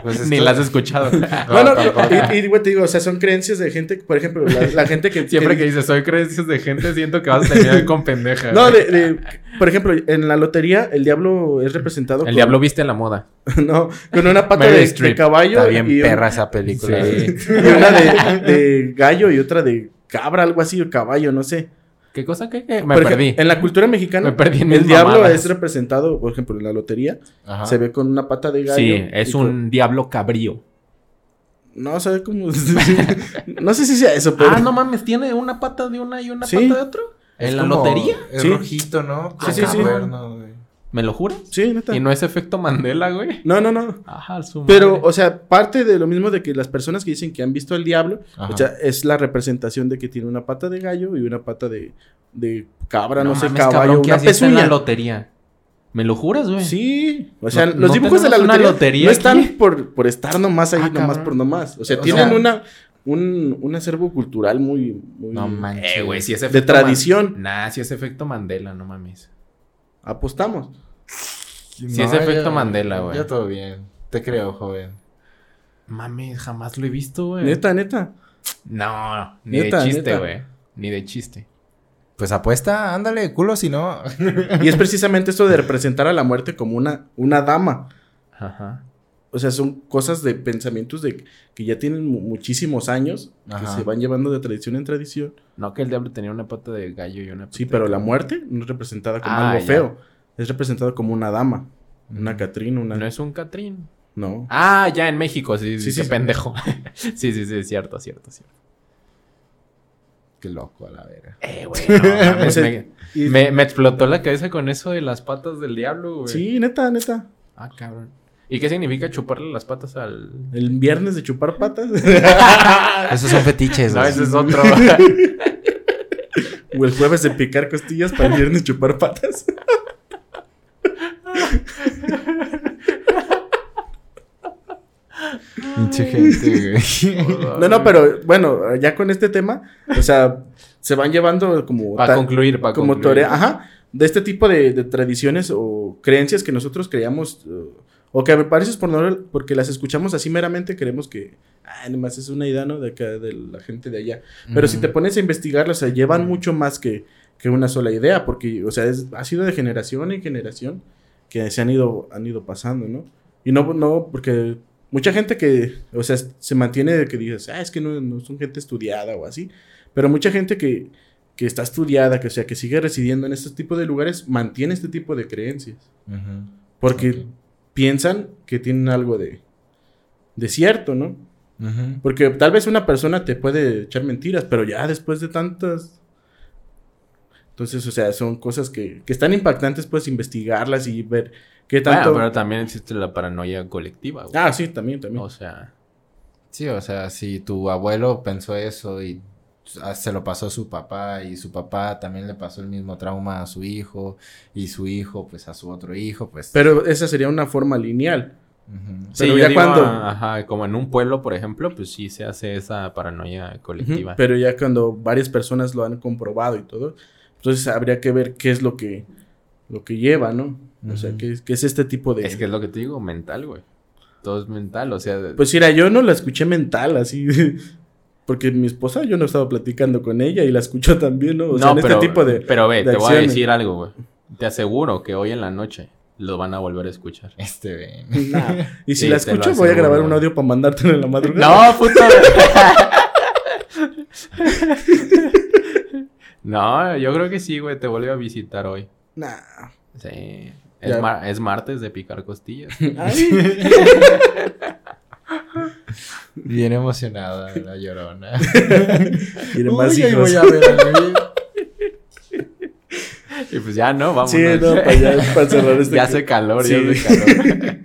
Pues es Ni que- la has escuchado. No, no, tampoco. y, y, güey, te digo, o sea, son creencias de gente, por ejemplo, la, la gente que... Siempre que dices, soy creencias de gente, siento que vas a terminar con pendeja. No, de, de- por ejemplo, en la lotería el diablo es representado El con, diablo viste la moda. no, con una pata de, caballo Está bien y, un- perra esa película. Sí. y una de, de gallo y otra de cabra, algo así, o caballo, no sé. ¿Qué cosa? ¿Qué? qué? Me Por perdí. En la cultura mexicana, Me perdí en el diablo mamadas. es representado, por ejemplo, en la lotería, Ajá. se ve con una pata de gallo. Sí, es con- un diablo cabrío. No, se ve como... no sé si sea eso, pero... Ah, no mames, tiene una pata de una y una Sí. pata de otro. Es ¿En la como- lotería? Es Sí. rojito, ¿no? Sí, sí, sí. ¿Me lo juras? Sí, neta. Y no es efecto Mandela, güey. No, no, no. Ajá, su Pero, madre. o sea, parte de lo mismo de que las personas que dicen que han visto al diablo, Ajá. o sea, es la representación de que tiene una pata de gallo y una pata de, de cabra, no, sé, mames, caballo, cabrón, ¿qué una en pezuña. la lotería? ¿Me lo juras, güey? Sí, o sea, No- los no dibujos de la lotería, lotería no están aquí. por, por estar nomás ahí, Ah, nomás cabrón. por nomás. O sea, O tienen sea- una un, un acervo cultural muy, muy No manches. Eh, güey, si es de tradición. Man- Nah, si es efecto Mandela, no mames. Apostamos. Sí es efecto Mandela, güey. Ya todo bien. Te creo, joven. Mames, jamás lo he visto, güey. Neta, neta. No, ni Neta, de chiste, güey. Ni de chiste. Pues apuesta, ándale, culo, si no. Y es precisamente esto de representar a la muerte como una, una dama. Ajá. O sea, son cosas de pensamientos de que ya tienen mu- muchísimos años, que se van llevando de tradición en tradición. No que el diablo tenía una pata de gallo y una pata Sí, de pero la muerte no es representada como Ah, algo ya. feo. Es representada como una dama. Una Catrina, una... No es un Catrín. No. Ah, ya en México, sí, Sí, sí, sí, pendejo. sí, sí, sí, cierto, cierto, cierto. Qué loco a la verga. Eh, güey, no mames, O sea, me, y- me- me explotó la cabeza con eso de las patas del diablo, güey. Sí, neta, neta. Ah, cabrón. ¿Y qué significa chuparle las patas al...? El viernes de chupar patas. Esos son fetiches, No, güey. ese es otro. o el jueves de picar costillas para el viernes chupar patas. Pinche gente, güey. No, no, pero bueno, ya con este tema, o sea, se van llevando como... Para concluir, para como concluir. ajá, de este tipo de, de tradiciones o creencias que nosotros creíamos, o que a veces por no, porque las escuchamos así meramente, creemos que, ah, nomás es una idea, ¿no? De acá, de la gente de allá. Pero si te pones a investigarlas, o sea, llevan mucho más que, que una sola idea, porque, o sea, es- ha sido de generación en generación que se han ido, han ido pasando, ¿no? Y no, no, porque mucha gente que, o sea, se mantiene de que dices, ah, es que no, no son gente estudiada o así, pero mucha gente que, que está estudiada, que, o sea, que sigue residiendo en este tipo de lugares, mantiene este tipo de creencias, porque piensan que tienen algo de, de cierto, ¿no? Porque tal vez una persona te puede echar mentiras, pero ya después de tantas... Entonces, o sea, son cosas que, que están impactantes, pues, investigarlas y ver qué Bueno, tanto... pero también existe la paranoia colectiva, güey. Ah, sí, también, también. O sea, Sí, o sea, si tu abuelo pensó eso y ah, se lo pasó a su papá y su papá también le pasó el mismo trauma a su hijo y su hijo pues a su otro hijo, pues... Pero esa sería una forma lineal. Sí, Pero ya cuando- ajá, como en un pueblo, por ejemplo, pues sí se hace esa paranoia colectiva. Pero ya cuando varias personas lo han comprobado y todo, entonces habría que ver qué es lo que, lo que lleva, ¿no? O sea, qué, qué es este tipo de... Es que es lo que te digo, mental, güey. Todo es mental, o sea, Pues mira, yo no la escuché mental, así... Porque mi esposa, yo no estaba platicando con ella y la escuchó también, ¿no? O sea, no, en pero, este tipo de... pero ve, de te voy a decir algo, güey. Te aseguro que hoy en la noche lo van a volver a escuchar. Este, ve. Nah. Y si Sí, la escucho, voy a grabar un audio para mandártelo en la madrugada. No, puto. no, yo creo que sí, güey. Te vuelve a visitar hoy. Nah. Sí. Es, mar- es martes de picar costillas. Bien emocionada la llorona. Tiene más Uy, hijos. voy a ver a y pues ya no, vamos. Sí, no, para, ya, para cerrar este... ya hace calor, Sí. ya hace calor.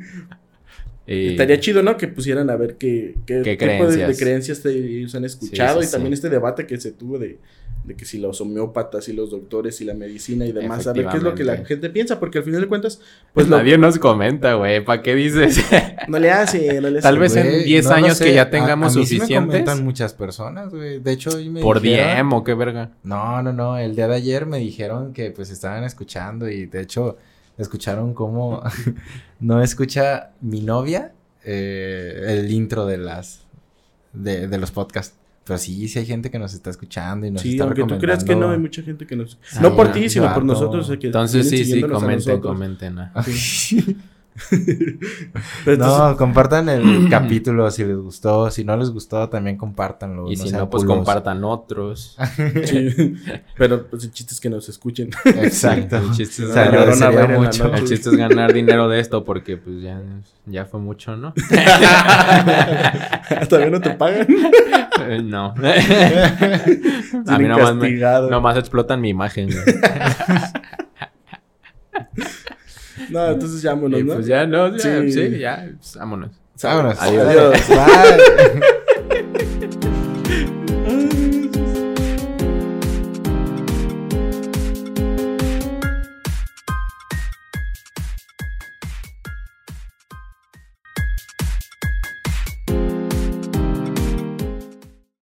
Y- Estaría chido, ¿no? Que pusieran a ver qué, qué, ¿Qué tipo de- de, creencias? creencias te- ellos han escuchado Sí, y sí, también este debate que se tuvo de, de que si los homeópatas y los doctores y la medicina y demás, a ver qué es lo que la gente piensa, porque al final de cuentas, Pues pues lo- nadie nos comenta, güey. ¿Para qué dices? no le hace, no le hace. Tal vez en Güey, 10 no lo años que ya A- tengamos a mí sí me suficientes. comentan muchas personas, güey. De hecho, hoy me Por dijeron- DM o qué verga. No, no, no. El día de ayer me dijeron que pues estaban escuchando y de hecho escucharon cómo no escucha mi novia eh, el intro de las de, de los podcasts. Pero sí, sí hay gente que nos está escuchando y nos Sí, está aunque tú creas que no, hay recomendando- mucha gente que nos... No por ti, sino por nosotros. que Entonces sí, sí, comenten, comenten. ah. Pero entonces- No, compartan el capítulo si les gustó. Si no les gustó, también compártanlo. Y si no, pues compartan otros. sí. Pero pues el chiste es que nos escuchen. Exacto. El chiste es la mucho. El chiste es ganar dinero de esto porque pues ya, ya fue mucho, ¿no? Todavía no te pagan. Eh, no. a mí nomás, me, nomás explotan mi imagen. No, entonces llámonos, Y ¿no? pues ya, no, ya, Sí. sí, ya, pues, vámonos. Vámonos. Adiós. Adiós. Bye.